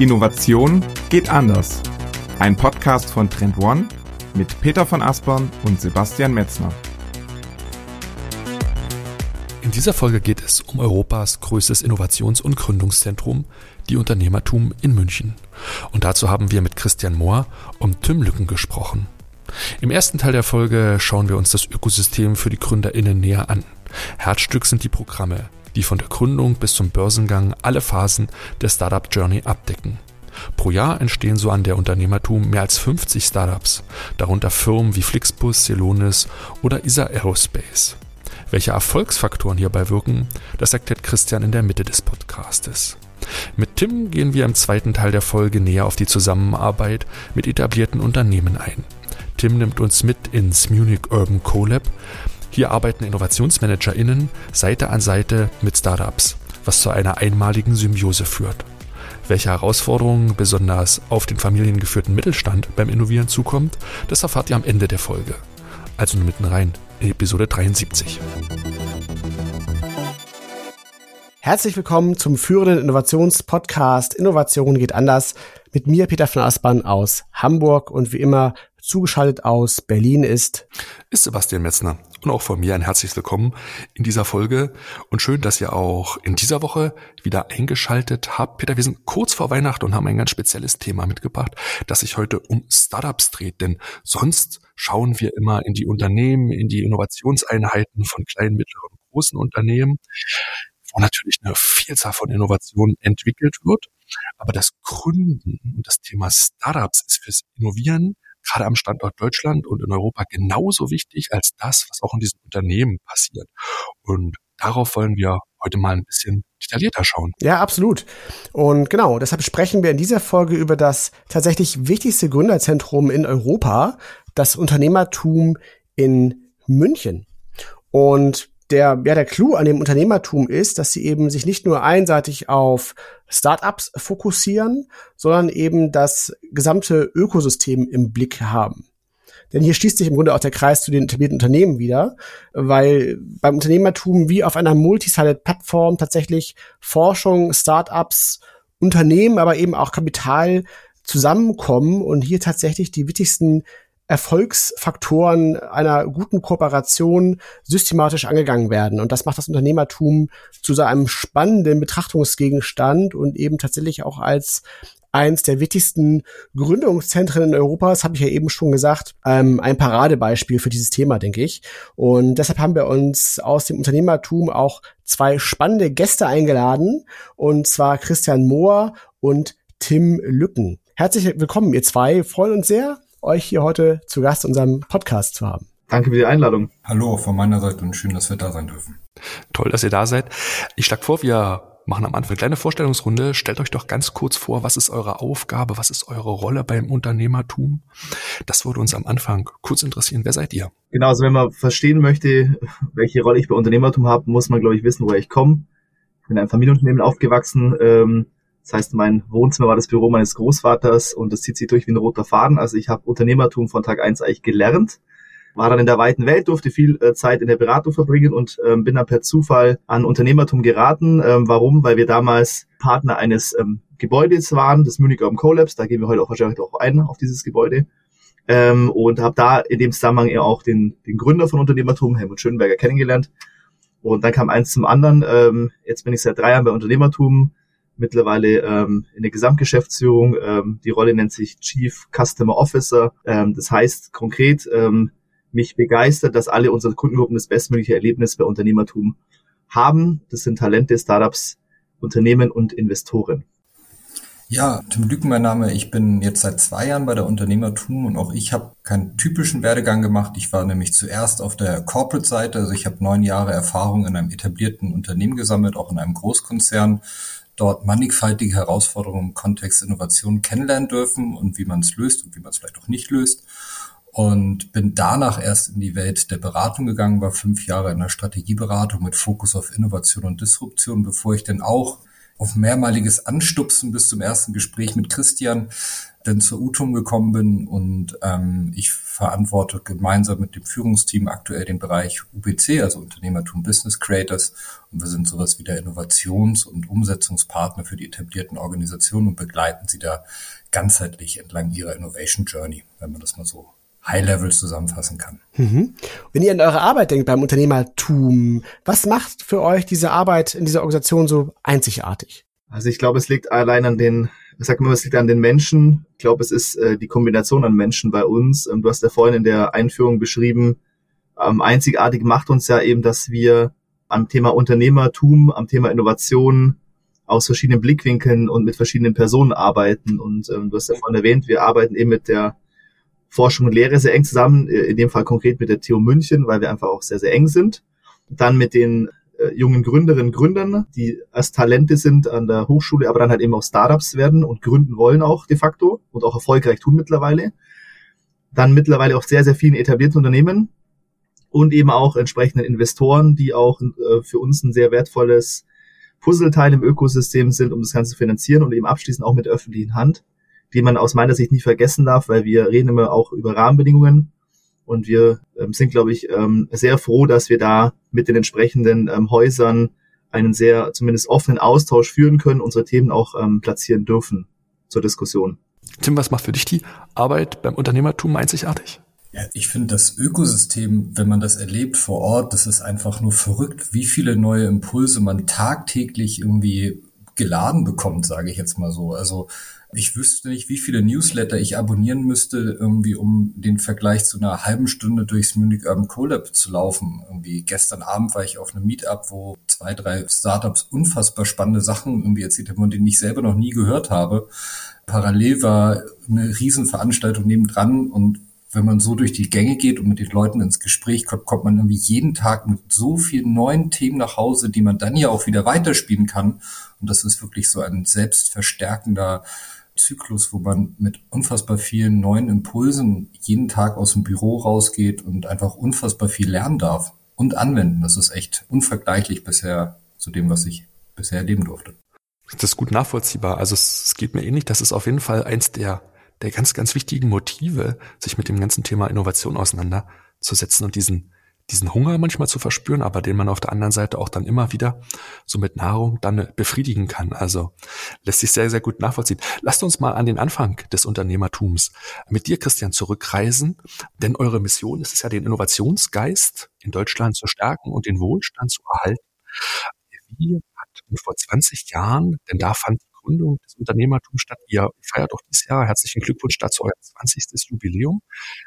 Innovation geht anders. Ein Podcast von Trend One mit Peter von Aspern und Sebastian Metzner. In dieser Folge geht es um Europas größtes Innovations- und Gründungszentrum, die Unternehmertum in München. Und dazu haben wir mit Christian Mohr und Tim Lücken gesprochen. Im ersten Teil der Folge schauen wir uns das Ökosystem für die GründerInnen näher an. Herzstück sind die Programme, die von der Gründung bis zum Börsengang alle Phasen der Startup Journey abdecken. Pro Jahr entstehen so an der Unternehmertum mehr als 50 Startups, darunter Firmen wie Flixbus, Celonis oder ISA Aerospace. Welche Erfolgsfaktoren hierbei wirken, das erklärt Christian in der Mitte des Podcastes. Mit Tim gehen wir im zweiten Teil der Folge näher auf die Zusammenarbeit mit etablierten Unternehmen ein. Tim nimmt uns mit ins Munich Urban CoLab, hier arbeiten InnovationsmanagerInnen Seite an Seite mit Startups, was zu einer einmaligen Symbiose führt. Welche Herausforderungen besonders auf den familiengeführten Mittelstand beim Innovieren zukommt, das erfahrt ihr am Ende der Folge. Also nur mitten rein in Episode 73. Herzlich willkommen zum führenden Innovationspodcast Innovation geht anders mit mir Peter von Aspern aus Hamburg und wie immer zugeschaltet aus Berlin ist ist Sebastian Metzner und auch von mir ein herzliches Willkommen in dieser Folge und schön, dass ihr auch in dieser Woche wieder eingeschaltet habt. Peter, wir sind kurz vor Weihnachten und haben ein ganz spezielles Thema mitgebracht, das sich heute um Startups dreht, denn sonst schauen wir immer in die Unternehmen, in die Innovationseinheiten von kleinen, mittleren, großen Unternehmen wo natürlich eine Vielzahl von Innovationen entwickelt wird. Aber das Gründen und das Thema Startups ist fürs Innovieren gerade am Standort Deutschland und in Europa genauso wichtig als das, was auch in diesen Unternehmen passiert. Und darauf wollen wir heute mal ein bisschen detaillierter schauen. Ja, absolut. Und genau, deshalb sprechen wir in dieser Folge über das tatsächlich wichtigste Gründerzentrum in Europa, das Unternehmertum in München. Und der, ja, der Clou an dem Unternehmertum ist, dass sie eben sich nicht nur einseitig auf Startups fokussieren, sondern eben das gesamte Ökosystem im Blick haben. Denn hier schließt sich im Grunde auch der Kreis zu den etablierten Unternehmen wieder, weil beim Unternehmertum wie auf einer Multisided-Plattform tatsächlich Forschung, Startups, Unternehmen, aber eben auch Kapital zusammenkommen und hier tatsächlich die wichtigsten Erfolgsfaktoren einer guten Kooperation systematisch angegangen werden. Und das macht das Unternehmertum zu so einem spannenden Betrachtungsgegenstand und eben tatsächlich auch als eins der wichtigsten Gründungszentren in Europa, das habe ich ja eben schon gesagt, ähm, ein Paradebeispiel für dieses Thema, denke ich. Und deshalb haben wir uns aus dem Unternehmertum auch zwei spannende Gäste eingeladen, und zwar Christian Mohr und Tim Lücken. Herzlich willkommen, ihr zwei. Freuen uns sehr, euch hier heute zu Gast in unserem Podcast zu haben. Danke für die Einladung. Hallo von meiner Seite und schön, dass wir da sein dürfen. Toll, dass ihr da seid. Ich schlage vor, wir machen am Anfang eine kleine Vorstellungsrunde. Stellt euch doch ganz kurz vor, was ist eure Aufgabe, was ist eure Rolle beim Unternehmertum? Das würde uns am Anfang kurz interessieren. Wer seid ihr? Genau, also wenn man verstehen möchte, welche Rolle ich bei Unternehmertum habe, muss man, glaube ich, wissen, woher ich komme. Ich bin in einem Familienunternehmen aufgewachsen. Ähm, das heißt, mein Wohnzimmer war das Büro meines Großvaters und das zieht sich durch wie ein roter Faden. Also ich habe Unternehmertum von Tag eins eigentlich gelernt, war dann in der weiten Welt, durfte viel äh, Zeit in der Beratung verbringen und ähm, bin dann per Zufall an Unternehmertum geraten. Ähm, warum? Weil wir damals Partner eines ähm, Gebäudes waren, des Munich Urban Collabs. Da gehen wir heute auch wahrscheinlich auch ein auf dieses Gebäude. Ähm, und habe da in dem Zusammenhang eher auch den, den Gründer von Unternehmertum, Helmut Schönberger, kennengelernt. Und dann kam eins zum anderen. Ähm, jetzt bin ich seit drei Jahren bei Unternehmertum, mittlerweile ähm, in der Gesamtgeschäftsführung. Ähm, die Rolle nennt sich Chief Customer Officer. Ähm, das heißt konkret, ähm, mich begeistert, dass alle unsere Kundengruppen das bestmögliche Erlebnis bei Unternehmertum haben. Das sind Talente, Startups, Unternehmen und Investoren. Ja, Tim Lücken mein Name. Ich bin jetzt seit zwei Jahren bei der Unternehmertum und auch ich habe keinen typischen Werdegang gemacht. Ich war nämlich zuerst auf der Corporate-Seite, also ich habe neun Jahre Erfahrung in einem etablierten Unternehmen gesammelt, auch in einem Großkonzern dort mannigfaltige Herausforderungen im Kontext Innovation kennenlernen dürfen und wie man es löst und wie man es vielleicht auch nicht löst. Und bin danach erst in die Welt der Beratung gegangen, war fünf Jahre in der Strategieberatung mit Fokus auf Innovation und Disruption, bevor ich dann auch auf mehrmaliges Anstupsen bis zum ersten Gespräch mit Christian dann zur UTUM gekommen bin und ähm, ich verantworte gemeinsam mit dem Führungsteam aktuell den Bereich UBC, also Unternehmertum Business Creators. Und wir sind sowas wie der Innovations- und Umsetzungspartner für die etablierten Organisationen und begleiten sie da ganzheitlich entlang ihrer Innovation Journey, wenn man das mal so High-Level zusammenfassen kann. Mhm. Wenn ihr an eure Arbeit denkt beim Unternehmertum, was macht für euch diese Arbeit in dieser Organisation so einzigartig? Also ich glaube, es liegt allein an den, ich sage immer, es liegt an den Menschen. Ich glaube, es ist äh, die Kombination an Menschen bei uns. Ähm, du hast ja vorhin in der Einführung beschrieben, ähm, einzigartig macht uns ja eben, dass wir am Thema Unternehmertum, am Thema Innovation aus verschiedenen Blickwinkeln und mit verschiedenen Personen arbeiten. Und ähm, du hast ja vorhin erwähnt, wir arbeiten eben mit der Forschung und Lehre sehr eng zusammen, äh, in dem Fall konkret mit der TU München, weil wir einfach auch sehr, sehr eng sind. Dann mit den äh, jungen Gründerinnen Gründern, die als Talente sind an der Hochschule, aber dann halt eben auch Startups werden und gründen wollen auch de facto und auch erfolgreich tun mittlerweile. Dann mittlerweile auch sehr, sehr vielen etablierten Unternehmen und eben auch entsprechenden Investoren, die auch äh, für uns ein sehr wertvolles Puzzleteil im Ökosystem sind, um das Ganze zu finanzieren und eben abschließend auch mit der öffentlichen Hand die man aus meiner Sicht nicht vergessen darf, weil wir reden immer auch über Rahmenbedingungen. Und wir ähm, sind, glaube ich, ähm, sehr froh, dass wir da mit den entsprechenden ähm, Häusern einen sehr zumindest offenen Austausch führen können, unsere Themen auch ähm, platzieren dürfen zur Diskussion. Tim, was macht für dich die Arbeit beim Unternehmertum einzigartig? Ja, ich finde das Ökosystem, wenn man das erlebt vor Ort, das ist einfach nur verrückt, wie viele neue Impulse man tagtäglich irgendwie geladen bekommt, sage ich jetzt mal so. Also ich wüsste nicht, wie viele Newsletter ich abonnieren müsste, irgendwie, um den Vergleich zu einer halben Stunde durchs Munich Urban Collab zu laufen. Irgendwie gestern Abend war ich auf einem Meetup, wo zwei, drei Startups unfassbar spannende Sachen irgendwie erzählt haben, von denen ich selber noch nie gehört habe. Parallel war eine Riesenveranstaltung nebendran und wenn man so durch die Gänge geht und mit den Leuten ins Gespräch kommt, kommt man irgendwie jeden Tag mit so vielen neuen Themen nach Hause, die man dann ja auch wieder weiterspielen kann. Und das ist wirklich so ein selbstverstärkender Zyklus, wo man mit unfassbar vielen neuen Impulsen jeden Tag aus dem Büro rausgeht und einfach unfassbar viel lernen darf und anwenden. Das ist echt unvergleichlich bisher zu dem, was ich bisher erleben durfte. Das ist gut nachvollziehbar. Also es, geht mir ähnlich. Das ist auf jeden Fall eins der, der ganz, ganz wichtigen Motive, sich mit dem ganzen Thema Innovation auseinanderzusetzen und diesen diesen Hunger manchmal zu verspüren, aber den man auf der anderen Seite auch dann immer wieder so mit Nahrung dann befriedigen kann. Also lässt sich sehr, sehr gut nachvollziehen. Lasst uns mal an den Anfang des Unternehmertums mit dir, Christian, zurückreisen, denn eure Mission ist es ja, den Innovationsgeist in Deutschland zu stärken und den Wohlstand zu erhalten. Wie hat vor 20 Jahren, denn da fand Gründung des Unternehmertums statt. Ihr feiert auch dieses Jahr. Herzlichen Glückwunsch dazu, euer 20. Jubiläum.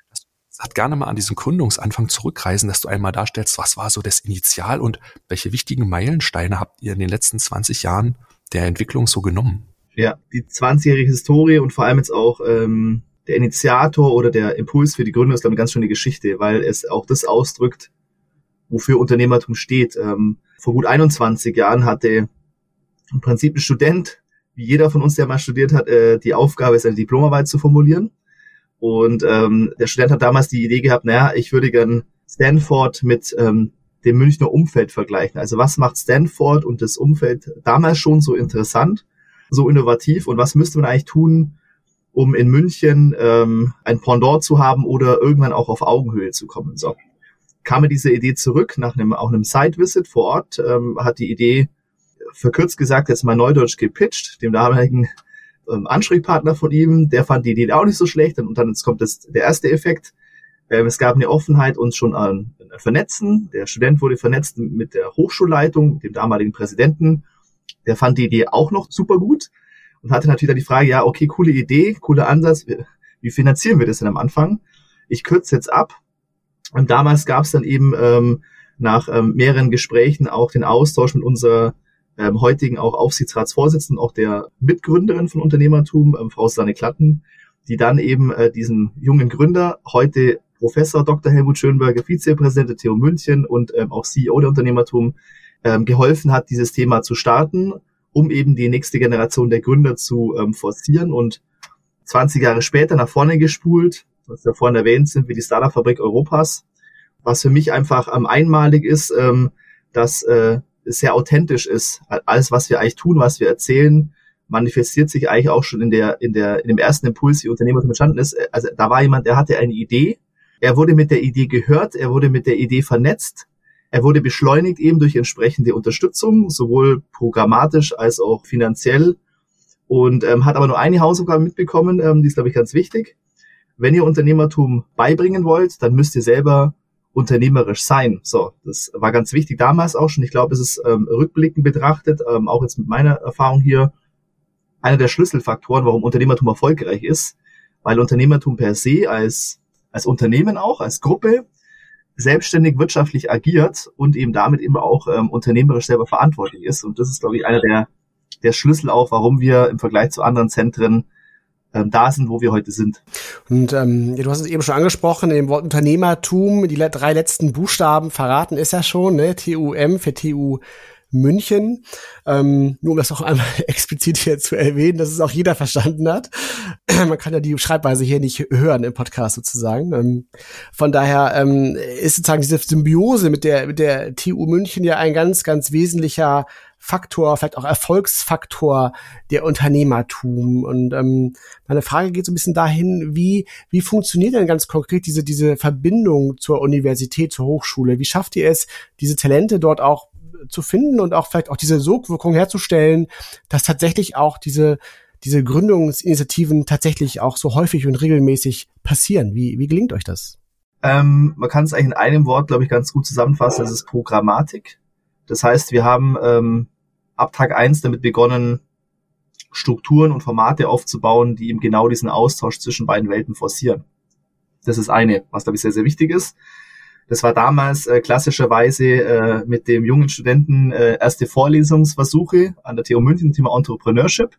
Das sagt gerne mal an diesen Gründungsanfang zurückreisen, dass du einmal darstellst, was war so das Initial und welche wichtigen Meilensteine habt ihr in den letzten 20 Jahren der Entwicklung so genommen? Ja, die 20-jährige Historie und vor allem jetzt auch ähm, der Initiator oder der Impuls für die Gründung ist, glaube ich, eine ganz schöne Geschichte, weil es auch das ausdrückt, wofür Unternehmertum steht. Ähm, vor gut 21 Jahren hatte im Prinzip ein Student, wie jeder von uns, der mal studiert hat, äh, die Aufgabe, seine Diplomarbeit zu formulieren. Und ähm, der Student hat damals die Idee gehabt, naja, ich würde gern Stanford mit ähm, dem Münchner Umfeld vergleichen. Also was macht Stanford und das Umfeld damals schon so interessant, so innovativ und was müsste man eigentlich tun, um in München ähm, ein Pendant zu haben oder irgendwann auch auf Augenhöhe zu kommen. So kam mir diese Idee zurück nach einem auch einem Site-Visit vor Ort, ähm, hat die Idee verkürzt gesagt jetzt mal neudeutsch gepitcht, dem damaligen ähm, Ansprechpartner von ihm, der fand die Idee auch nicht so schlecht. Und dann kommt das, der erste Effekt. Ähm, es gab eine Offenheit, uns schon an, an vernetzen. Der Student wurde vernetzt mit der Hochschulleitung, dem damaligen Präsidenten. Der fand die Idee auch noch super gut und hatte natürlich dann die Frage, ja, okay, coole Idee, cooler Ansatz. Wie finanzieren wir das denn am Anfang? Ich kürze jetzt ab. Und damals gab es dann eben ähm, nach ähm, mehreren Gesprächen auch den Austausch mit unserer ähm, heutigen auch Aufsichtsratsvorsitzenden, auch der Mitgründerin von Unternehmertum, ähm, Frau Susanne Klatten, die dann eben äh, diesen jungen Gründer, heute Professor Dr. Helmut Schönberger, Vizepräsident der TU München und ähm, auch CEO der Unternehmertum, ähm, geholfen hat, dieses Thema zu starten, um eben die nächste Generation der Gründer zu ähm, forcieren und 20 Jahre später nach vorne gespult, was ja vorhin erwähnt, sind wir die Startup-Fabrik Europas, was für mich einfach ähm, einmalig ist, ähm, dass äh, sehr authentisch ist. Alles, was wir eigentlich tun, was wir erzählen, manifestiert sich eigentlich auch schon in der, in der, in dem ersten Impuls, wie Unternehmertum entstanden ist. Also da war jemand, der hatte eine Idee. Er wurde mit der Idee gehört. Er wurde mit der Idee vernetzt. Er wurde beschleunigt eben durch entsprechende Unterstützung, sowohl programmatisch als auch finanziell. Und ähm, hat aber nur eine Hausaufgabe mitbekommen, ähm, die ist, glaube ich, ganz wichtig. Wenn ihr Unternehmertum beibringen wollt, dann müsst ihr selber unternehmerisch sein. So, das war ganz wichtig damals auch schon. Ich glaube, es ist ähm, rückblickend betrachtet, ähm, auch jetzt mit meiner Erfahrung hier, einer der Schlüsselfaktoren, warum Unternehmertum erfolgreich ist, weil Unternehmertum per se als, als Unternehmen auch, als Gruppe selbstständig wirtschaftlich agiert und eben damit eben auch ähm, unternehmerisch selber verantwortlich ist. Und das ist, glaube ich, einer der, der Schlüssel auch, warum wir im Vergleich zu anderen Zentren ähm, da sind, wo wir heute sind. Und ähm, du hast es eben schon angesprochen, dem Wort Unternehmertum, die drei letzten Buchstaben verraten ist ja schon, ne? TUM für TU München. Ähm, nur um das auch einmal explizit hier zu erwähnen, dass es auch jeder verstanden hat. Man kann ja die Schreibweise hier nicht hören im Podcast sozusagen. Ähm, von daher ähm, ist sozusagen diese Symbiose mit der, mit der TU München ja ein ganz, ganz wesentlicher Faktor, vielleicht auch Erfolgsfaktor der Unternehmertum. Und ähm, meine Frage geht so ein bisschen dahin, wie, wie funktioniert denn ganz konkret diese, diese Verbindung zur Universität, zur Hochschule? Wie schafft ihr es, diese Talente dort auch zu finden und auch vielleicht auch diese Sogwirkung herzustellen, dass tatsächlich auch diese diese Gründungsinitiativen tatsächlich auch so häufig und regelmäßig passieren. Wie, wie gelingt euch das? Ähm, man kann es eigentlich in einem Wort, glaube ich, ganz gut zusammenfassen. Das ist Programmatik. Das heißt, wir haben ähm, ab Tag eins damit begonnen, Strukturen und Formate aufzubauen, die eben genau diesen Austausch zwischen beiden Welten forcieren. Das ist eine, was glaube ich sehr, sehr wichtig ist. Das war damals äh, klassischerweise äh, mit dem jungen Studenten äh, erste Vorlesungsversuche an der TU München, Thema Entrepreneurship.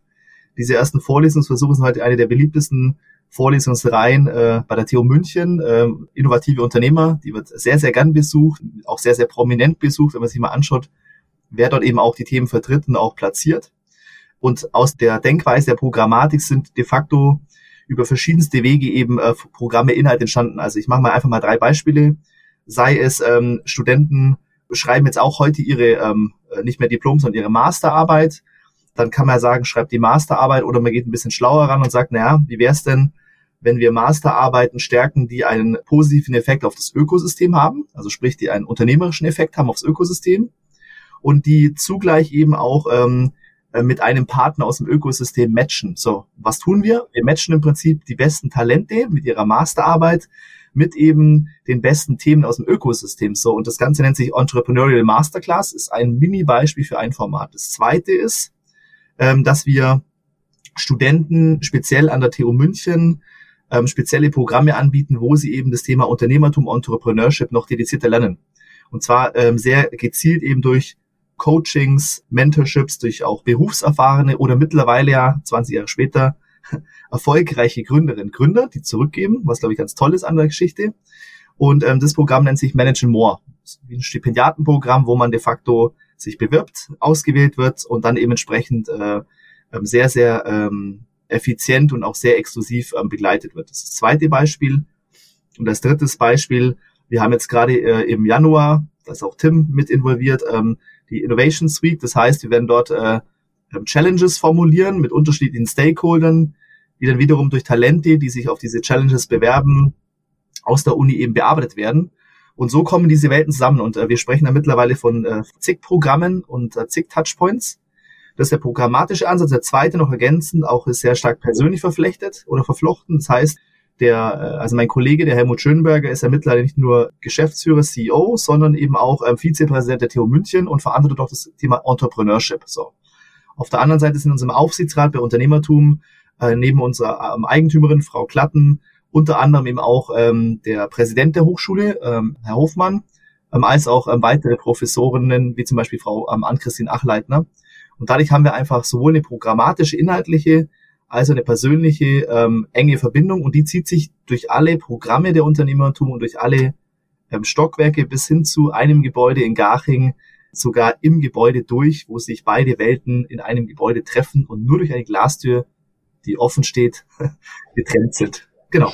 Diese ersten Vorlesungsversuche sind heute eine der beliebtesten Vorlesungsreihen äh, bei der TU München. Äh, innovative Unternehmer, die wird sehr, sehr gern besucht, auch sehr, sehr prominent besucht, wenn man sich mal anschaut, wer dort eben auch die Themen vertritt und auch platziert. Und aus der Denkweise der Programmatik sind de facto über verschiedenste Wege eben äh, Programme, Inhalte entstanden. Also ich mache mal einfach mal drei Beispiele sei es ähm, Studenten schreiben jetzt auch heute ihre ähm, nicht mehr Diplom, sondern ihre Masterarbeit. Dann kann man sagen, schreibt die Masterarbeit oder man geht ein bisschen schlauer ran und sagt, naja, wie wäre es denn, wenn wir Masterarbeiten stärken, die einen positiven Effekt auf das Ökosystem haben, also sprich, die einen unternehmerischen Effekt haben aufs Ökosystem und die zugleich eben auch ähm, äh, mit einem Partner aus dem Ökosystem matchen. So, was tun wir? Wir matchen im Prinzip die besten Talente mit ihrer Masterarbeit mit eben den besten Themen aus dem Ökosystem. So, und das Ganze nennt sich Entrepreneurial Masterclass, ist ein Mini-Beispiel für ein Format. Das zweite ist, ähm, dass wir Studenten speziell an der TU München ähm, spezielle Programme anbieten, wo sie eben das Thema Unternehmertum, Entrepreneurship noch dedizierter lernen. Und zwar ähm, sehr gezielt eben durch Coachings, Mentorships, durch auch Berufserfahrene oder mittlerweile ja 20 Jahre später erfolgreiche Gründerinnen Gründer, die zurückgeben, was glaube ich ganz toll ist an der Geschichte. Und ähm, das Programm nennt sich Manage More. Wie ein Stipendiatenprogramm, wo man de facto sich bewirbt, ausgewählt wird und dann eben entsprechend äh, ähm, sehr, sehr ähm, effizient und auch sehr exklusiv ähm, begleitet wird. Das ist das zweite Beispiel. Und das dritte Beispiel, wir haben jetzt gerade äh, im Januar, da ist auch Tim mit involviert, ähm, die Innovation Suite. Das heißt, wir werden dort äh, ähm, Challenges formulieren mit unterschiedlichen Stakeholdern, die dann wiederum durch Talente, die sich auf diese Challenges bewerben, aus der Uni eben bearbeitet werden. Und so kommen diese Welten zusammen. Und äh, wir sprechen da mittlerweile von äh, zig Programmen und äh, zig Touchpoints. Das ist der programmatische Ansatz. Der zweite noch ergänzend auch ist sehr stark persönlich verflechtet oder verflochten. Das heißt, der, äh, also mein Kollege, der Helmut Schönberger, ist ja mittlerweile nicht nur Geschäftsführer, CEO, sondern eben auch ähm, Vizepräsident der TU München und verantwortet auch das Thema Entrepreneurship. So. Auf der anderen Seite sind in unserem Aufsichtsrat bei Unternehmertum äh, neben unserer ähm, Eigentümerin Frau Klatten unter anderem eben auch ähm, der Präsident der Hochschule, ähm, Herr Hofmann, ähm, als auch ähm, weitere Professorinnen, wie zum Beispiel Frau ähm, Ann-Christine Achleitner. Und dadurch haben wir einfach sowohl eine programmatische, inhaltliche, als auch eine persönliche ähm, enge Verbindung und die zieht sich durch alle Programme der Unternehmertum und durch alle ähm, Stockwerke bis hin zu einem Gebäude in Garching, sogar im Gebäude durch, wo sich beide Welten in einem Gebäude treffen und nur durch eine Glastür, die offen steht, getrennt sind. Genau.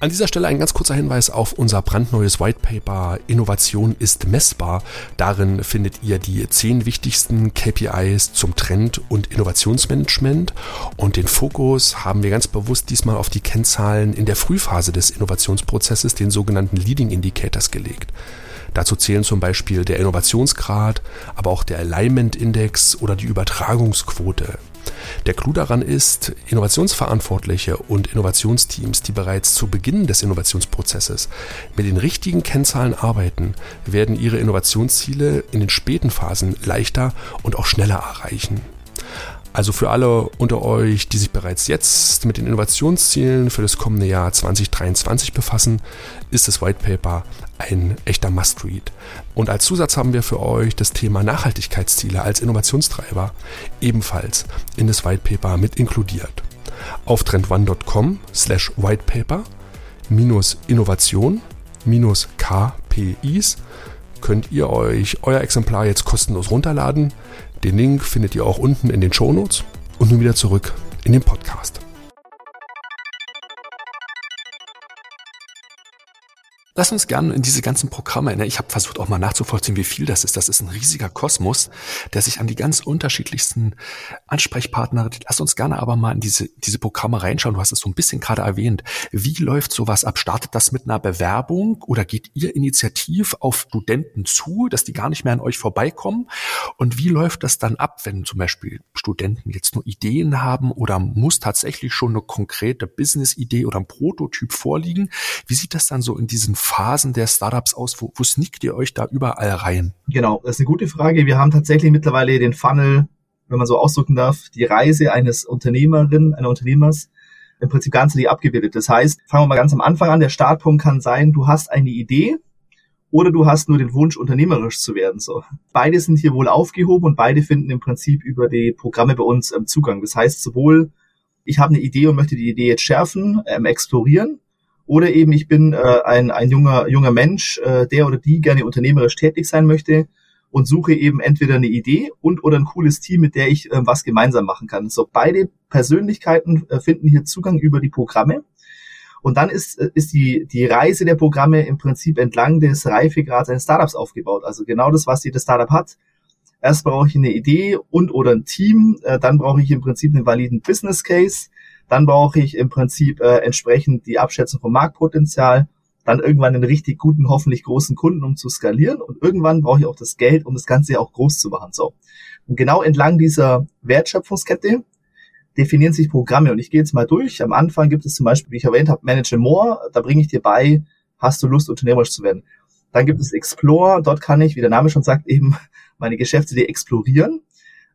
An dieser Stelle ein ganz kurzer Hinweis auf unser brandneues White Paper Innovation ist messbar. Darin findet ihr die zehn wichtigsten KPIs zum Trend- und Innovationsmanagement und den Fokus haben wir ganz bewusst diesmal auf die Kennzahlen in der Frühphase des Innovationsprozesses, den sogenannten Leading Indicators gelegt. Dazu zählen zum Beispiel der Innovationsgrad, aber auch der Alignment Index oder die Übertragungsquote. Der Clou daran ist, Innovationsverantwortliche und Innovationsteams, die bereits zu Beginn des Innovationsprozesses mit den richtigen Kennzahlen arbeiten, werden ihre Innovationsziele in den späten Phasen leichter und auch schneller erreichen. Also für alle unter euch, die sich bereits jetzt mit den Innovationszielen für das kommende Jahr 2023 befassen, ist das White Paper ein echter Must-Read. Und als Zusatz haben wir für euch das Thema Nachhaltigkeitsziele als Innovationstreiber ebenfalls in das White Paper mit inkludiert. Auf trendone.com slash whitepaper minus Innovation minus KPIs könnt ihr euch euer Exemplar jetzt kostenlos runterladen. Den Link findet ihr auch unten in den Shownotes. Und nun wieder zurück in den Podcast. Lass uns gerne in diese ganzen Programme, ne? ich habe versucht auch mal nachzuvollziehen, wie viel das ist. Das ist ein riesiger Kosmos, der sich an die ganz unterschiedlichsten Ansprechpartner, lass uns gerne aber mal in diese, diese Programme reinschauen. Du hast es so ein bisschen gerade erwähnt. Wie läuft sowas ab? Startet das mit einer Bewerbung oder geht ihr initiativ auf Studenten zu, dass die gar nicht mehr an euch vorbeikommen? Und wie läuft das dann ab, wenn zum Beispiel Studenten jetzt nur Ideen haben oder muss tatsächlich schon eine konkrete Business-Idee oder ein Prototyp vorliegen? Wie sieht das dann so in diesen Phasen der Startups aus? Wo, wo sneakt ihr euch da überall rein? Genau, das ist eine gute Frage. Wir haben tatsächlich mittlerweile den Funnel, wenn man so ausdrücken darf, die Reise eines Unternehmerin, einer Unternehmers im Prinzip ganz abgebildet. Das heißt, fangen wir mal ganz am Anfang an. Der Startpunkt kann sein, du hast eine Idee oder du hast nur den Wunsch, unternehmerisch zu werden. So. Beide sind hier wohl aufgehoben und beide finden im Prinzip über die Programme bei uns ähm, Zugang. Das heißt, sowohl ich habe eine Idee und möchte die Idee jetzt schärfen, ähm, explorieren, oder eben ich bin äh, ein, ein junger, junger Mensch, äh, der oder die gerne unternehmerisch tätig sein möchte und suche eben entweder eine Idee und oder ein cooles Team, mit der ich äh, was gemeinsam machen kann. So beide Persönlichkeiten äh, finden hier Zugang über die Programme. Und dann ist, äh, ist die, die Reise der Programme im Prinzip entlang des Reifegrads eines Startups aufgebaut. Also genau das, was jedes Startup hat. Erst brauche ich eine Idee und oder ein Team, äh, dann brauche ich im Prinzip einen validen Business Case, dann brauche ich im Prinzip äh, entsprechend die Abschätzung vom Marktpotenzial, dann irgendwann einen richtig guten, hoffentlich großen Kunden, um zu skalieren. Und irgendwann brauche ich auch das Geld, um das Ganze auch groß zu machen. So. Und genau entlang dieser Wertschöpfungskette definieren sich Programme. Und ich gehe jetzt mal durch. Am Anfang gibt es zum Beispiel, wie ich erwähnt habe, Manage More. Da bringe ich dir bei, hast du Lust, unternehmerisch zu werden. Dann gibt es Explore. Dort kann ich, wie der Name schon sagt, eben meine Geschäftsidee explorieren.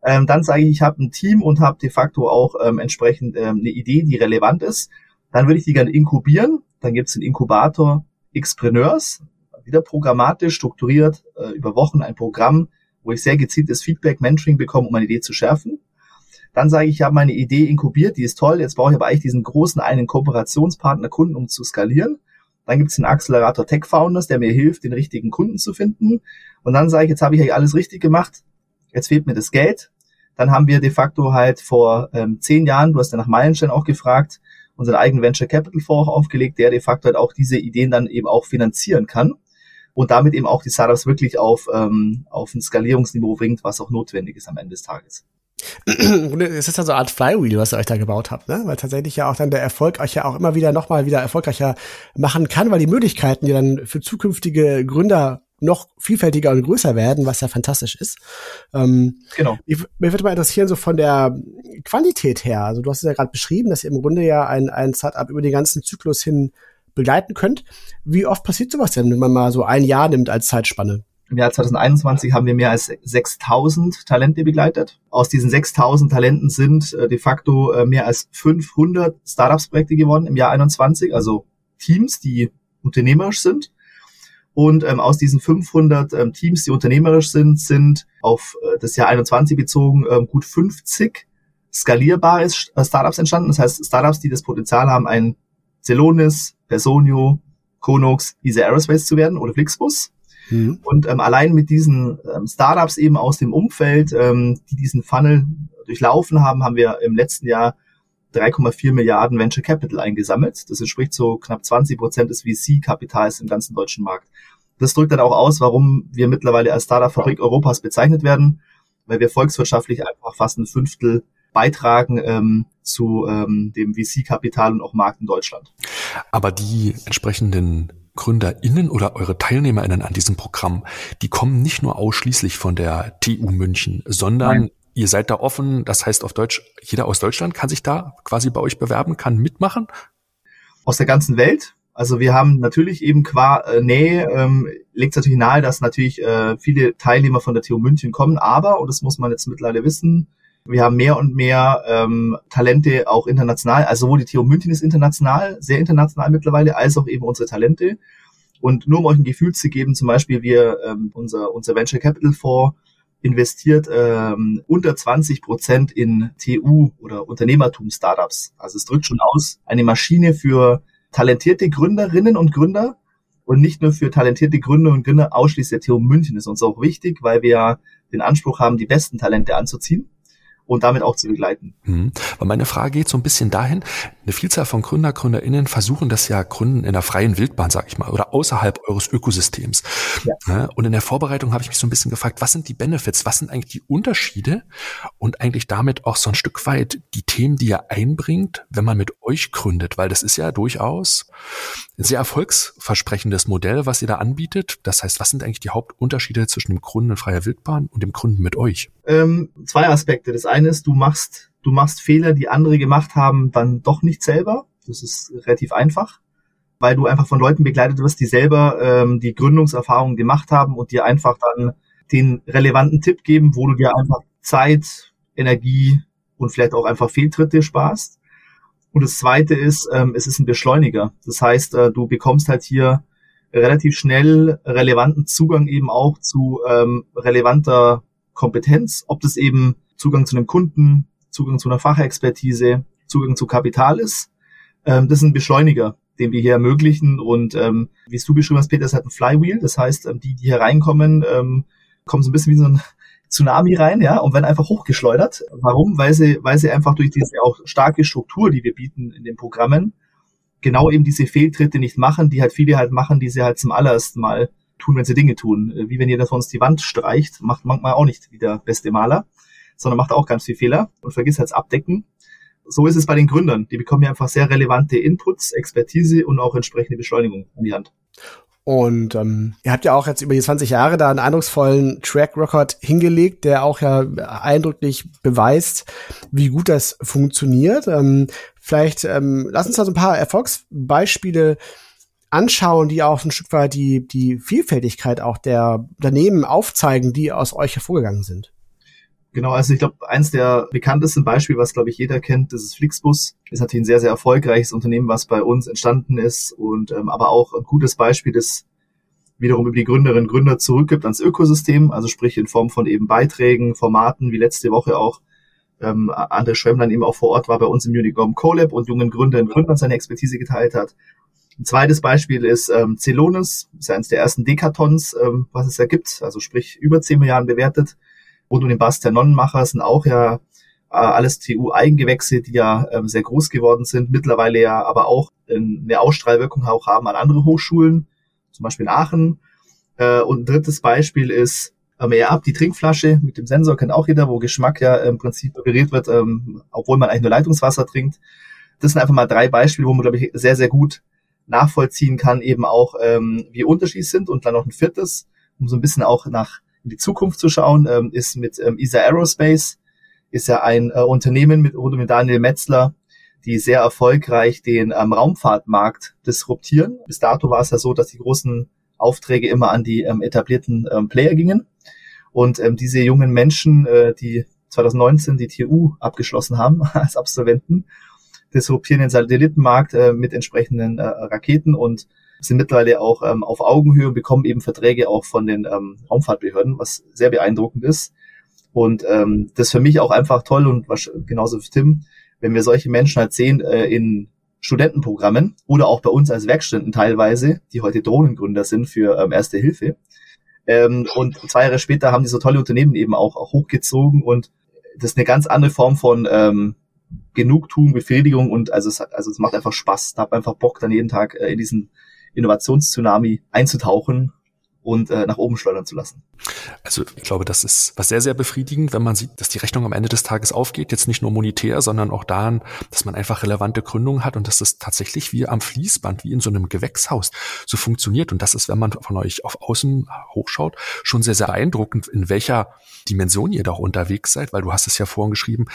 Ähm, dann sage ich, ich habe ein Team und habe de facto auch ähm, entsprechend ähm, eine Idee, die relevant ist. Dann würde ich die gerne inkubieren. Dann gibt es den Inkubator Xpreneurs, wieder programmatisch strukturiert äh, über Wochen ein Programm, wo ich sehr gezieltes Feedback, Mentoring bekomme, um meine Idee zu schärfen. Dann sage ich, ich habe meine Idee inkubiert, die ist toll, jetzt brauche ich aber eigentlich diesen großen einen Kooperationspartner Kunden, um zu skalieren. Dann gibt es den Accelerator Tech Founders, der mir hilft, den richtigen Kunden zu finden. Und dann sage ich, jetzt habe ich eigentlich alles richtig gemacht, jetzt fehlt mir das Geld, dann haben wir de facto halt vor ähm, zehn Jahren, du hast ja nach Meilenstein auch gefragt, unseren eigenen Venture Capital Fonds aufgelegt, der de facto halt auch diese Ideen dann eben auch finanzieren kann und damit eben auch die Startups wirklich auf, ähm, auf ein Skalierungsniveau bringt, was auch notwendig ist am Ende des Tages. Es ist ja so eine Art Flywheel, was ihr euch da gebaut habt, ne? Weil tatsächlich ja auch dann der Erfolg euch ja auch immer wieder nochmal wieder erfolgreicher machen kann, weil die Möglichkeiten, die dann für zukünftige Gründer noch vielfältiger und größer werden, was ja fantastisch ist. Ähm, genau. Ich, mich würde mal interessieren, so von der Qualität her. Also du hast es ja gerade beschrieben, dass ihr im Grunde ja ein, ein Startup über den ganzen Zyklus hin begleiten könnt. Wie oft passiert sowas denn, wenn man mal so ein Jahr nimmt als Zeitspanne? Im Jahr 2021 haben wir mehr als 6000 Talente begleitet. Aus diesen 6000 Talenten sind äh, de facto äh, mehr als 500 Startups-Projekte geworden im Jahr 21, also Teams, die unternehmerisch sind. Und ähm, aus diesen 500 ähm, Teams, die unternehmerisch sind, sind auf äh, das Jahr 21 bezogen ähm, gut 50 skalierbare äh, Startups entstanden. Das heißt, Startups, die das Potenzial haben, ein Celonis, Personio, Konox, Easy Aerospace zu werden oder Flixbus. Mhm. Und ähm, allein mit diesen ähm, Startups eben aus dem Umfeld, ähm, die diesen Funnel durchlaufen haben, haben wir im letzten Jahr 3,4 Milliarden Venture Capital eingesammelt. Das entspricht so knapp 20 Prozent des VC-Kapitals im ganzen deutschen Markt. Das drückt dann auch aus, warum wir mittlerweile als Startup-Fabrik Europas bezeichnet werden, weil wir volkswirtschaftlich einfach fast ein Fünftel beitragen ähm, zu ähm, dem VC-Kapital und auch Markt in Deutschland. Aber die entsprechenden GründerInnen oder eure TeilnehmerInnen an diesem Programm, die kommen nicht nur ausschließlich von der TU München, sondern Nein. Ihr seid da offen, das heißt auf Deutsch, jeder aus Deutschland kann sich da quasi bei euch bewerben, kann mitmachen? Aus der ganzen Welt. Also wir haben natürlich eben qua äh, Nähe, ähm, legt es natürlich nahe, dass natürlich äh, viele Teilnehmer von der TU München kommen, aber, und das muss man jetzt mittlerweile wissen, wir haben mehr und mehr ähm, Talente auch international. Also sowohl die TU München ist international, sehr international mittlerweile, als auch eben unsere Talente. Und nur um euch ein Gefühl zu geben, zum Beispiel wir, ähm, unser, unser Venture Capital Fonds investiert ähm, unter 20 Prozent in TU oder Unternehmertum-Startups. Also es drückt schon aus, eine Maschine für talentierte Gründerinnen und Gründer und nicht nur für talentierte Gründer und Gründer ausschließlich der TU München ist uns auch wichtig, weil wir den Anspruch haben, die besten Talente anzuziehen und damit auch zu begleiten. Mhm. Aber meine Frage geht so ein bisschen dahin, eine Vielzahl von Gründer, GründerInnen versuchen das ja gründen in der freien Wildbahn, sag ich mal, oder außerhalb eures Ökosystems. Ja. Und in der Vorbereitung habe ich mich so ein bisschen gefragt, was sind die Benefits, was sind eigentlich die Unterschiede und eigentlich damit auch so ein Stück weit die Themen, die ihr einbringt, wenn man mit euch gründet, weil das ist ja durchaus ein sehr erfolgsversprechendes Modell, was ihr da anbietet. Das heißt, was sind eigentlich die Hauptunterschiede zwischen dem Gründen in freier Wildbahn und dem Gründen mit euch? Ähm, zwei Aspekte. Das eine ist, du machst, du machst Fehler, die andere gemacht haben, dann doch nicht selber. Das ist relativ einfach, weil du einfach von Leuten begleitet wirst, die selber ähm, die Gründungserfahrung gemacht haben und dir einfach dann den relevanten Tipp geben, wo du dir einfach Zeit, Energie und vielleicht auch einfach Fehltritte sparst. Und das Zweite ist, ähm, es ist ein Beschleuniger. Das heißt, äh, du bekommst halt hier relativ schnell relevanten Zugang eben auch zu ähm, relevanter Kompetenz, ob das eben Zugang zu einem Kunden, Zugang zu einer Fachexpertise, Zugang zu Kapital ist. Ähm, das ist ein Beschleuniger, den wir hier ermöglichen. Und ähm, wie du beschrieben hast, Peter, ist halt ein Flywheel. Das heißt, ähm, die, die hier reinkommen, ähm, kommen so ein bisschen wie so ein Tsunami rein, ja, und werden einfach hochgeschleudert. Warum? Weil sie, weil sie einfach durch diese auch starke Struktur, die wir bieten in den Programmen, genau eben diese Fehltritte nicht machen, die halt viele halt machen, die sie halt zum allerersten Mal tun, wenn sie Dinge tun. Wie wenn jeder von uns die Wand streicht, macht manchmal auch nicht wie der beste Maler, sondern macht auch ganz viel Fehler und vergisst halt Abdecken. So ist es bei den Gründern. Die bekommen ja einfach sehr relevante Inputs, Expertise und auch entsprechende Beschleunigung an die Hand. Und ähm, ihr habt ja auch jetzt über die 20 Jahre da einen eindrucksvollen Track Record hingelegt, der auch ja eindrücklich beweist, wie gut das funktioniert. Ähm, vielleicht ähm, lass uns da so ein paar Erfolgsbeispiele anschauen, die auch ein Stück weit die, die Vielfältigkeit auch der Unternehmen aufzeigen, die aus euch hervorgegangen sind. Genau, also ich glaube, eins der bekanntesten Beispiele, was glaube ich jeder kennt, das ist Flixbus. Ist natürlich ein sehr, sehr erfolgreiches Unternehmen, was bei uns entstanden ist und ähm, aber auch ein gutes Beispiel, das wiederum über die Gründerinnen und Gründer zurückgibt ans Ökosystem, also sprich in Form von eben Beiträgen, Formaten, wie letzte Woche auch ähm, André Schwemm dann eben auch vor Ort war bei uns im Unicom CoLab und jungen Gründerinnen und Gründern seine Expertise geteilt hat. Ein zweites Beispiel ist ähm, Celonis, ist eines der ersten Dekatons, ähm, was es da gibt, also sprich über 10 Milliarden bewertet rund um den Basternonnenmacher sind auch ja äh, alles TU-Eigengewächse, die ja ähm, sehr groß geworden sind, mittlerweile ja aber auch eine Ausstrahlwirkung auch haben an andere Hochschulen, zum Beispiel in Aachen. Äh, und ein drittes Beispiel ist ähm, ja, ab die Trinkflasche mit dem Sensor kennt auch jeder, wo Geschmack ja im Prinzip operiert wird, ähm, obwohl man eigentlich nur Leitungswasser trinkt. Das sind einfach mal drei Beispiele, wo man, glaube ich, sehr, sehr gut nachvollziehen kann, eben auch, ähm, wie unterschiedlich sind. Und dann noch ein viertes, um so ein bisschen auch nach in die Zukunft zu schauen, ähm, ist mit ähm, ESA Aerospace, ist ja ein äh, Unternehmen mit, rund um Daniel Metzler, die sehr erfolgreich den ähm, Raumfahrtmarkt disruptieren. Bis dato war es ja so, dass die großen Aufträge immer an die ähm, etablierten ähm, Player gingen. Und ähm, diese jungen Menschen, äh, die 2019 die TU abgeschlossen haben als Absolventen, disruptieren den Satellitenmarkt äh, mit entsprechenden äh, Raketen und sind mittlerweile auch ähm, auf Augenhöhe und bekommen eben Verträge auch von den ähm, Raumfahrtbehörden, was sehr beeindruckend ist. Und ähm, das ist für mich auch einfach toll und was, genauso für Tim, wenn wir solche Menschen halt sehen äh, in Studentenprogrammen oder auch bei uns als Werkstudenten teilweise, die heute Drohnengründer sind für ähm, Erste Hilfe. Ähm, und zwei Jahre später haben die so tolle Unternehmen eben auch, auch hochgezogen und das ist eine ganz andere Form von ähm, Genugtuung, Befriedigung und also es, also es macht einfach Spaß. Da hab einfach Bock, dann jeden Tag äh, in diesen Innovationstsunami einzutauchen und äh, nach oben schleudern zu lassen. Also ich glaube, das ist was sehr, sehr befriedigend, wenn man sieht, dass die Rechnung am Ende des Tages aufgeht, jetzt nicht nur monetär, sondern auch daran, dass man einfach relevante Gründungen hat und dass das tatsächlich wie am Fließband, wie in so einem Gewächshaus so funktioniert. Und das ist, wenn man von euch auf außen hochschaut, schon sehr, sehr beeindruckend, in welcher Dimension ihr da auch unterwegs seid, weil du hast es ja vorhin geschrieben,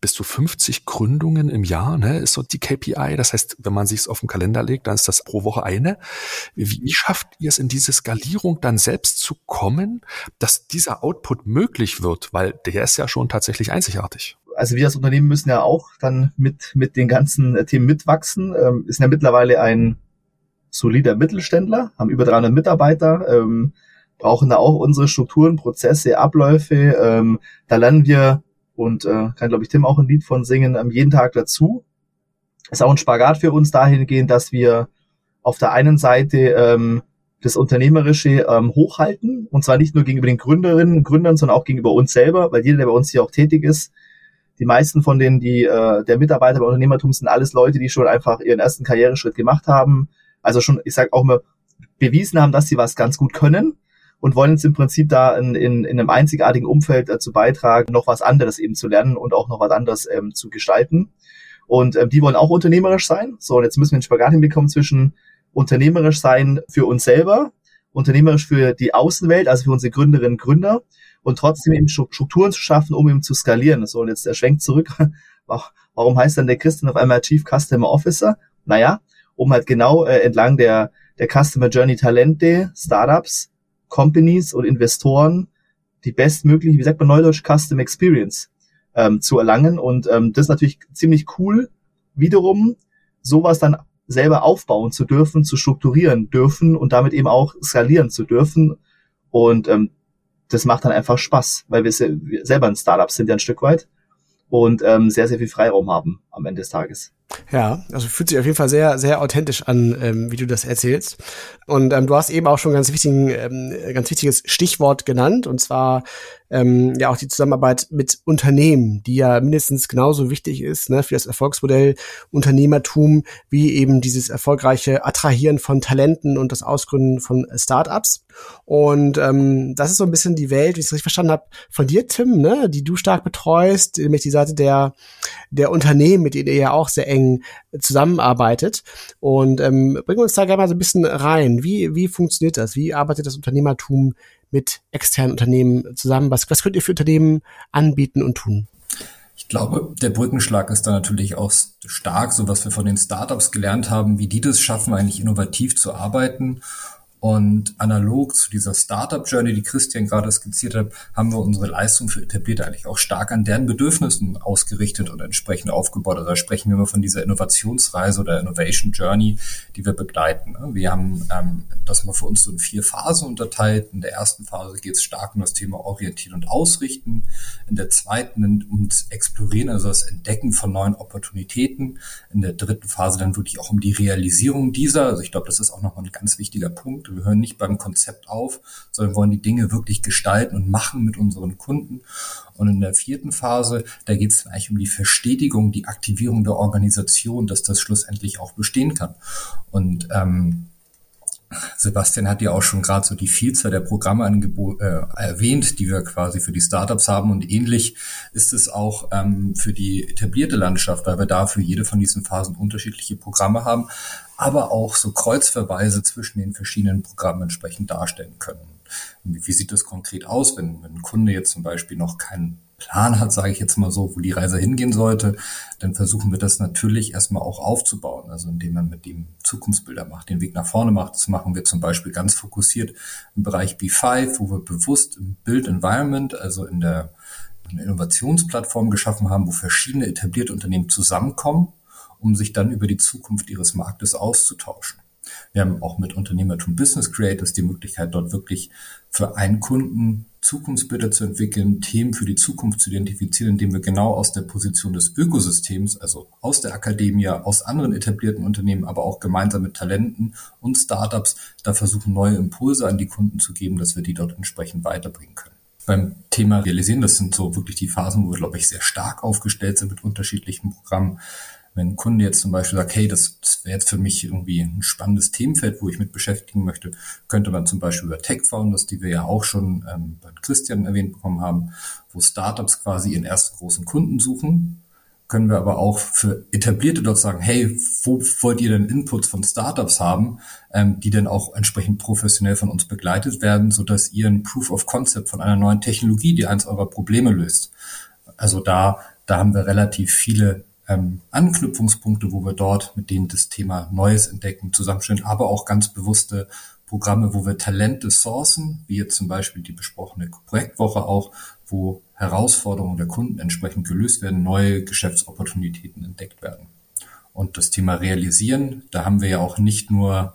bis zu 50 Gründungen im Jahr, ne, ist so die KPI. Das heißt, wenn man sich es auf den Kalender legt, dann ist das pro Woche eine. Wie, wie schafft ihr es in diese Skalierung dann selbst zu kommen, dass dieser Output möglich wird? Weil der ist ja schon tatsächlich einzigartig also wir als Unternehmen müssen ja auch dann mit, mit den ganzen äh, Themen mitwachsen. Ähm, ist ja mittlerweile ein solider Mittelständler, haben über 300 Mitarbeiter, ähm, brauchen da auch unsere Strukturen, Prozesse, Abläufe. Ähm, da lernen wir und äh, kann, glaube ich, Tim auch ein Lied von singen, ähm, jeden Tag dazu. Ist auch ein Spagat für uns dahingehend, dass wir auf der einen Seite ähm, das Unternehmerische ähm, hochhalten, und zwar nicht nur gegenüber den Gründerinnen und Gründern, sondern auch gegenüber uns selber, weil jeder, der bei uns hier auch tätig ist, die meisten von denen, die äh, der Mitarbeiter bei Unternehmertum sind alles Leute, die schon einfach ihren ersten Karriereschritt gemacht haben, also schon, ich sage auch mal, bewiesen haben, dass sie was ganz gut können und wollen jetzt im Prinzip da in, in, in einem einzigartigen Umfeld dazu beitragen, noch was anderes eben zu lernen und auch noch was anderes ähm, zu gestalten. Und ähm, die wollen auch unternehmerisch sein. So, und jetzt müssen wir einen Spagat hinbekommen zwischen unternehmerisch sein für uns selber, unternehmerisch für die Außenwelt, also für unsere Gründerinnen und Gründer und trotzdem eben Strukturen zu schaffen, um eben zu skalieren. So, und jetzt der Schwenk zurück. Warum heißt dann der Christian auf einmal Chief Customer Officer? Naja, um halt genau äh, entlang der, der Customer Journey Talente, Startups Companies und Investoren die bestmögliche, wie sagt man neudeutsch, Custom Experience ähm, zu erlangen. Und ähm, das ist natürlich ziemlich cool, wiederum sowas dann selber aufbauen zu dürfen, zu strukturieren dürfen und damit eben auch skalieren zu dürfen. Und ähm, das macht dann einfach Spaß, weil wir, wir selber ein Startup sind ja ein Stück weit und ähm, sehr, sehr viel Freiraum haben am Ende des Tages. Ja, also fühlt sich auf jeden Fall sehr, sehr authentisch an, ähm, wie du das erzählst. Und ähm, du hast eben auch schon ganz wichtigen, ähm, ganz wichtiges Stichwort genannt, und zwar ähm, ja auch die Zusammenarbeit mit Unternehmen, die ja mindestens genauso wichtig ist ne, für das Erfolgsmodell Unternehmertum, wie eben dieses erfolgreiche Attrahieren von Talenten und das Ausgründen von Startups. Und ähm, das ist so ein bisschen die Welt, wie ich es richtig verstanden habe, von dir, Tim, ne, die du stark betreust, nämlich die Seite der, der Unternehmen, mit denen ihr ja auch sehr eng zusammenarbeitet. Und ähm, bringen uns da gerne mal so ein bisschen rein. Wie, wie funktioniert das? Wie arbeitet das Unternehmertum mit externen Unternehmen zusammen? Was, was könnt ihr für Unternehmen anbieten und tun? Ich glaube, der Brückenschlag ist da natürlich auch stark, so was wir von den Startups gelernt haben, wie die das schaffen, eigentlich innovativ zu arbeiten und analog zu dieser Startup-Journey, die Christian gerade skizziert hat, haben wir unsere Leistung für Etablierte eigentlich auch stark an deren Bedürfnissen ausgerichtet und entsprechend aufgebaut. Also da sprechen wir immer von dieser Innovationsreise oder Innovation Journey, die wir begleiten. Wir haben ähm, das mal für uns so in vier Phasen unterteilt. In der ersten Phase geht es stark um das Thema Orientieren und Ausrichten. In der zweiten ums Explorieren, also das Entdecken von neuen Opportunitäten. In der dritten Phase dann wirklich auch um die Realisierung dieser. Also ich glaube, das ist auch nochmal ein ganz wichtiger Punkt wir hören nicht beim Konzept auf, sondern wollen die Dinge wirklich gestalten und machen mit unseren Kunden. Und in der vierten Phase, da geht es eigentlich um die Verstetigung, die Aktivierung der Organisation, dass das schlussendlich auch bestehen kann. Und ähm, Sebastian hat ja auch schon gerade so die Vielzahl der Programme äh, erwähnt, die wir quasi für die Startups haben. Und ähnlich ist es auch ähm, für die etablierte Landschaft, weil wir da für jede von diesen Phasen unterschiedliche Programme haben, aber auch so Kreuzverweise zwischen den verschiedenen Programmen entsprechend darstellen können. Wie sieht das konkret aus, wenn, wenn ein Kunde jetzt zum Beispiel noch keinen Plan hat, sage ich jetzt mal so, wo die Reise hingehen sollte, dann versuchen wir das natürlich erstmal auch aufzubauen. Also indem man mit ihm Zukunftsbilder macht, den Weg nach vorne macht. Das machen wir zum Beispiel ganz fokussiert im Bereich B5, wo wir bewusst im Build Environment, also in der eine Innovationsplattform geschaffen haben, wo verschiedene etablierte Unternehmen zusammenkommen, um sich dann über die Zukunft ihres Marktes auszutauschen. Wir haben auch mit Unternehmertum Business Creators die Möglichkeit, dort wirklich für einen Kunden Zukunftsbilder zu entwickeln, Themen für die Zukunft zu identifizieren, indem wir genau aus der Position des Ökosystems, also aus der Akademie, aus anderen etablierten Unternehmen, aber auch gemeinsam mit Talenten und Startups, da versuchen, neue Impulse an die Kunden zu geben, dass wir die dort entsprechend weiterbringen können. beim Thema Realisieren, das sind so wirklich die Phasen, wo wir, glaube ich, sehr stark aufgestellt sind mit unterschiedlichen Programmen. Wenn ein Kunde jetzt zum Beispiel sagt, hey, das, das wäre jetzt für mich irgendwie ein spannendes Themenfeld, wo ich mit beschäftigen möchte, könnte man zum Beispiel über Tech Founders, die wir ja auch schon ähm, bei Christian erwähnt bekommen haben, wo Startups quasi ihren ersten großen Kunden suchen, können wir aber auch für Etablierte dort sagen, hey, wo wollt ihr denn Inputs von Startups haben, ähm, die dann auch entsprechend professionell von uns begleitet werden, so dass ihr ein Proof of Concept von einer neuen Technologie, die eins eurer Probleme löst. Also da, da haben wir relativ viele ähm, Anknüpfungspunkte, wo wir dort mit denen das Thema Neues entdecken, zusammenstellen, aber auch ganz bewusste Programme, wo wir Talente sourcen, wie jetzt zum Beispiel die besprochene Projektwoche auch, wo Herausforderungen der Kunden entsprechend gelöst werden, neue Geschäftsopportunitäten entdeckt werden. Und das Thema Realisieren, da haben wir ja auch nicht nur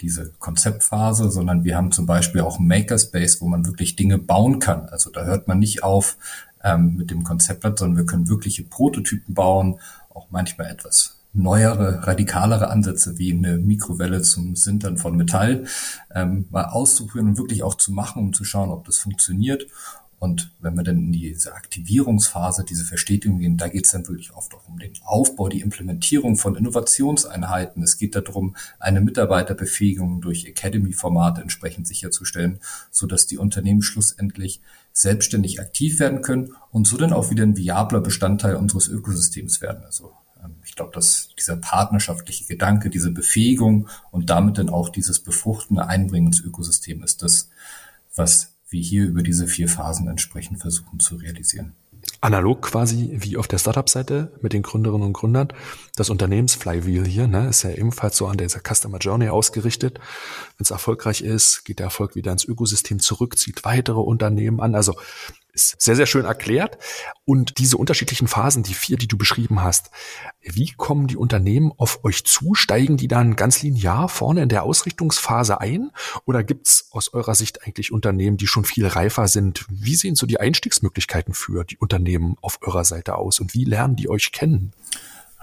diese Konzeptphase, sondern wir haben zum Beispiel auch Makerspace, wo man wirklich Dinge bauen kann. Also da hört man nicht auf, ähm, mit dem Konzeptblatt, sondern wir können wirkliche Prototypen bauen, auch manchmal etwas neuere, radikalere Ansätze wie eine Mikrowelle zum Sintern von Metall ähm, mal auszuprobieren und wirklich auch zu machen, um zu schauen, ob das funktioniert. Und wenn wir dann in diese Aktivierungsphase, diese Verstetigung gehen, da geht es dann wirklich oft auch um den Aufbau, die Implementierung von Innovationseinheiten. Es geht darum, eine Mitarbeiterbefähigung durch Academy-Formate entsprechend sicherzustellen, so dass die Unternehmen schlussendlich selbstständig aktiv werden können und so dann auch wieder ein viabler Bestandteil unseres Ökosystems werden. Also ähm, ich glaube, dass dieser partnerschaftliche Gedanke, diese Befähigung und damit dann auch dieses befruchtende Einbringen ins Ökosystem ist das, was wir hier über diese vier Phasen entsprechend versuchen zu realisieren. Analog quasi wie auf der Startup-Seite mit den Gründerinnen und Gründern. Das Unternehmens-Flywheel hier ne, ist ja ebenfalls so an dieser Customer Journey ausgerichtet. Wenn es erfolgreich ist, geht der Erfolg wieder ins Ökosystem zurück, zieht weitere Unternehmen an. Also ist sehr, sehr schön erklärt. Und diese unterschiedlichen Phasen, die vier, die du beschrieben hast, wie kommen die Unternehmen auf euch zu? Steigen die dann ganz linear vorne in der Ausrichtungsphase ein? Oder gibt's aus eurer Sicht eigentlich Unternehmen, die schon viel reifer sind? Wie sehen so die Einstiegsmöglichkeiten für die Unternehmen auf eurer Seite aus? Und wie lernen die euch kennen?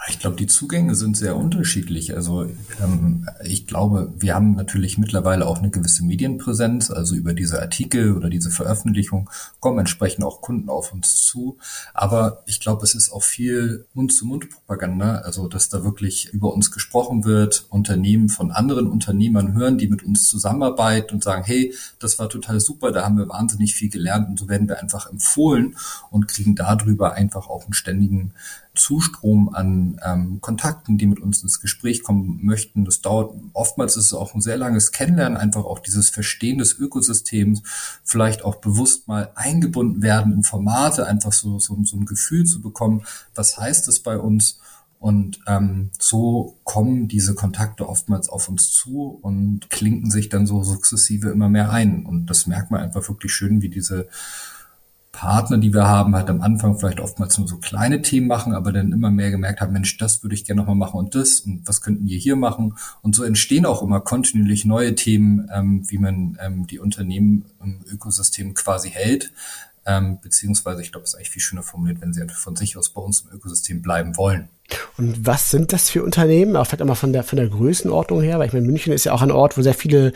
Ich glaube, die Zugänge sind sehr unterschiedlich. Also ähm, ich glaube, wir haben natürlich mittlerweile auch eine gewisse Medienpräsenz. Also über diese Artikel oder diese Veröffentlichung kommen entsprechend auch Kunden auf uns zu. Aber ich glaube, es ist auch viel Mund-zu-Mund-Propaganda. Also dass da wirklich über uns gesprochen wird, Unternehmen von anderen Unternehmern hören, die mit uns zusammenarbeiten und sagen, hey, das war total super, da haben wir wahnsinnig viel gelernt und so werden wir einfach empfohlen und kriegen darüber einfach auch einen ständigen Zustrom an ähm, Kontakten, die mit uns ins Gespräch kommen möchten. Das dauert, oftmals ist es auch ein sehr langes Kennenlernen, einfach auch dieses Verstehen des Ökosystems, vielleicht auch bewusst mal eingebunden werden in Formate, einfach so, so, so ein Gefühl zu bekommen, was heißt das bei uns? Und ähm, so kommen diese Kontakte oftmals auf uns zu und klinken sich dann so sukzessive immer mehr ein. Und das merkt man einfach wirklich schön, wie diese Partner, die wir haben, halt am Anfang vielleicht oftmals nur so kleine Themen machen, aber dann immer mehr gemerkt haben, Mensch, das würde ich gerne nochmal machen und das und was könnten wir hier machen? Und so entstehen auch immer kontinuierlich neue Themen, ähm, wie man ähm, die Unternehmen im Ökosystem quasi hält. Ähm, beziehungsweise, ich glaube, es ist eigentlich viel schöner formuliert, wenn sie von sich aus bei uns im Ökosystem bleiben wollen. Und was sind das für Unternehmen? Auch vielleicht einmal von der, von der Größenordnung her, weil ich meine, München ist ja auch ein Ort, wo sehr viele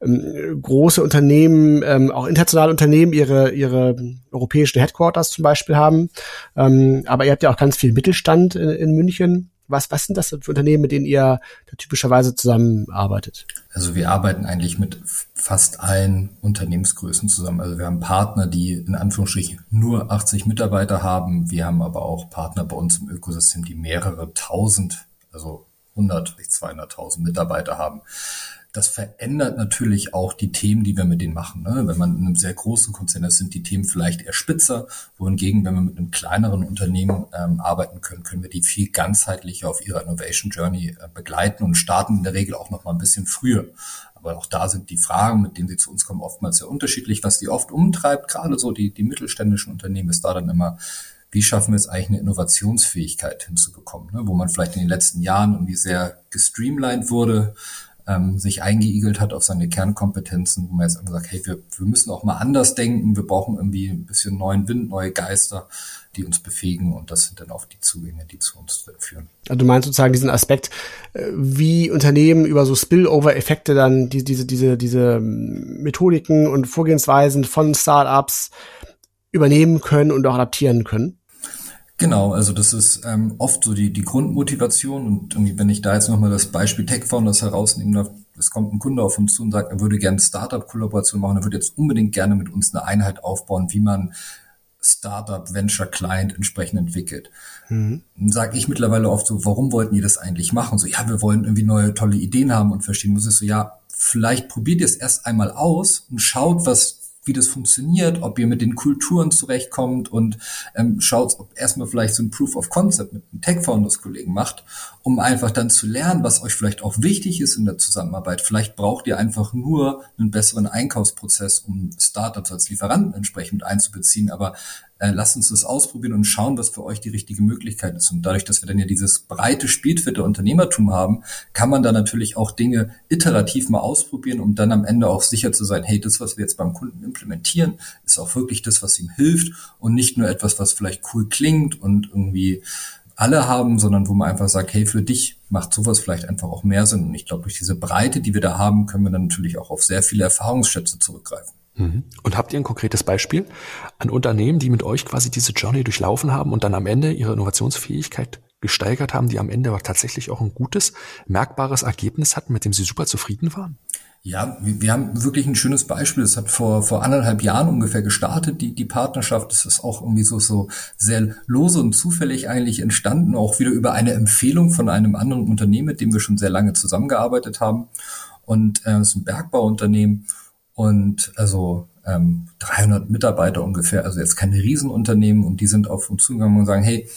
ähm, große Unternehmen, ähm, auch internationale Unternehmen ihre, ihre europäischen Headquarters zum Beispiel haben. Ähm, aber ihr habt ja auch ganz viel Mittelstand in, in München. Was, was sind das für Unternehmen, mit denen ihr da typischerweise zusammenarbeitet? Also wir arbeiten eigentlich mit fast allen Unternehmensgrößen zusammen. Also wir haben Partner, die in Anführungsstrichen nur 80 Mitarbeiter haben. Wir haben aber auch Partner bei uns im Ökosystem, die mehrere tausend, also 100, 200.000 Mitarbeiter haben das verändert natürlich auch die Themen, die wir mit denen machen. Ne? Wenn man in einem sehr großen Konzern ist, sind die Themen vielleicht eher spitzer, wohingegen, wenn wir mit einem kleineren Unternehmen ähm, arbeiten können, können wir die viel ganzheitlicher auf ihrer Innovation Journey äh, begleiten und starten in der Regel auch noch mal ein bisschen früher. Aber auch da sind die Fragen, mit denen sie zu uns kommen, oftmals sehr unterschiedlich. Was die oft umtreibt, gerade so die, die mittelständischen Unternehmen, ist da dann immer, wie schaffen wir es eigentlich, eine Innovationsfähigkeit hinzubekommen, ne? wo man vielleicht in den letzten Jahren irgendwie sehr gestreamlined wurde, ähm, sich eingeigelt hat auf seine Kernkompetenzen, wo man jetzt einfach sagt, hey, wir, wir müssen auch mal anders denken, wir brauchen irgendwie ein bisschen neuen Wind, neue Geister, die uns befähigen und das sind dann auch die Zugänge, die zu uns führen. Also du meinst sozusagen diesen Aspekt, äh, wie Unternehmen über so Spillover-Effekte dann die, diese, diese, diese Methodiken und Vorgehensweisen von Startups übernehmen können und auch adaptieren können? Genau, also das ist ähm, oft so die, die Grundmotivation und irgendwie, wenn ich da jetzt nochmal das Beispiel Tech Founders herausnehmen darf, es kommt ein Kunde auf uns zu und sagt, er würde gerne Startup-Kollaboration machen, er würde jetzt unbedingt gerne mit uns eine Einheit aufbauen, wie man Startup, Venture Client entsprechend entwickelt. Mhm. Dann sage ich mittlerweile oft so, warum wollten ihr das eigentlich machen? So, ja, wir wollen irgendwie neue tolle Ideen haben und verstehen muss es so, ja, vielleicht probiert ihr es erst einmal aus und schaut, was wie das funktioniert, ob ihr mit den Kulturen zurechtkommt und ähm, schaut, ob erstmal vielleicht so ein Proof of Concept mit einem Tech Founders Kollegen macht, um einfach dann zu lernen, was euch vielleicht auch wichtig ist in der Zusammenarbeit. Vielleicht braucht ihr einfach nur einen besseren Einkaufsprozess, um Startups als Lieferanten entsprechend einzubeziehen, aber äh, lasst uns das ausprobieren und schauen, was für euch die richtige Möglichkeit ist. Und dadurch, dass wir dann ja dieses breite Spielfeld der Unternehmertum haben, kann man da natürlich auch Dinge iterativ mal ausprobieren, um dann am Ende auch sicher zu sein, hey, das, was wir jetzt beim Kunden implementieren, ist auch wirklich das, was ihm hilft und nicht nur etwas, was vielleicht cool klingt und irgendwie alle haben, sondern wo man einfach sagt, hey, für dich macht sowas vielleicht einfach auch mehr Sinn. Und ich glaube, durch diese Breite, die wir da haben, können wir dann natürlich auch auf sehr viele Erfahrungsschätze zurückgreifen. Mhm. Und habt ihr ein konkretes Beispiel an Unternehmen, die mit euch quasi diese Journey durchlaufen haben und dann am Ende ihre Innovationsfähigkeit gesteigert haben, die am Ende aber tatsächlich auch ein gutes, merkbares Ergebnis hatten, mit dem sie super zufrieden waren? Ja, wir haben wirklich ein schönes Beispiel. Das hat vor, vor anderthalb Jahren ungefähr gestartet, die, die Partnerschaft. Das ist auch irgendwie so, so sehr lose und zufällig eigentlich entstanden, auch wieder über eine Empfehlung von einem anderen Unternehmen, mit dem wir schon sehr lange zusammengearbeitet haben. Und äh, es ist ein Bergbauunternehmen und also ähm, 300 Mitarbeiter ungefähr, also jetzt keine Riesenunternehmen und die sind auf uns zugegangen und sagen, hey,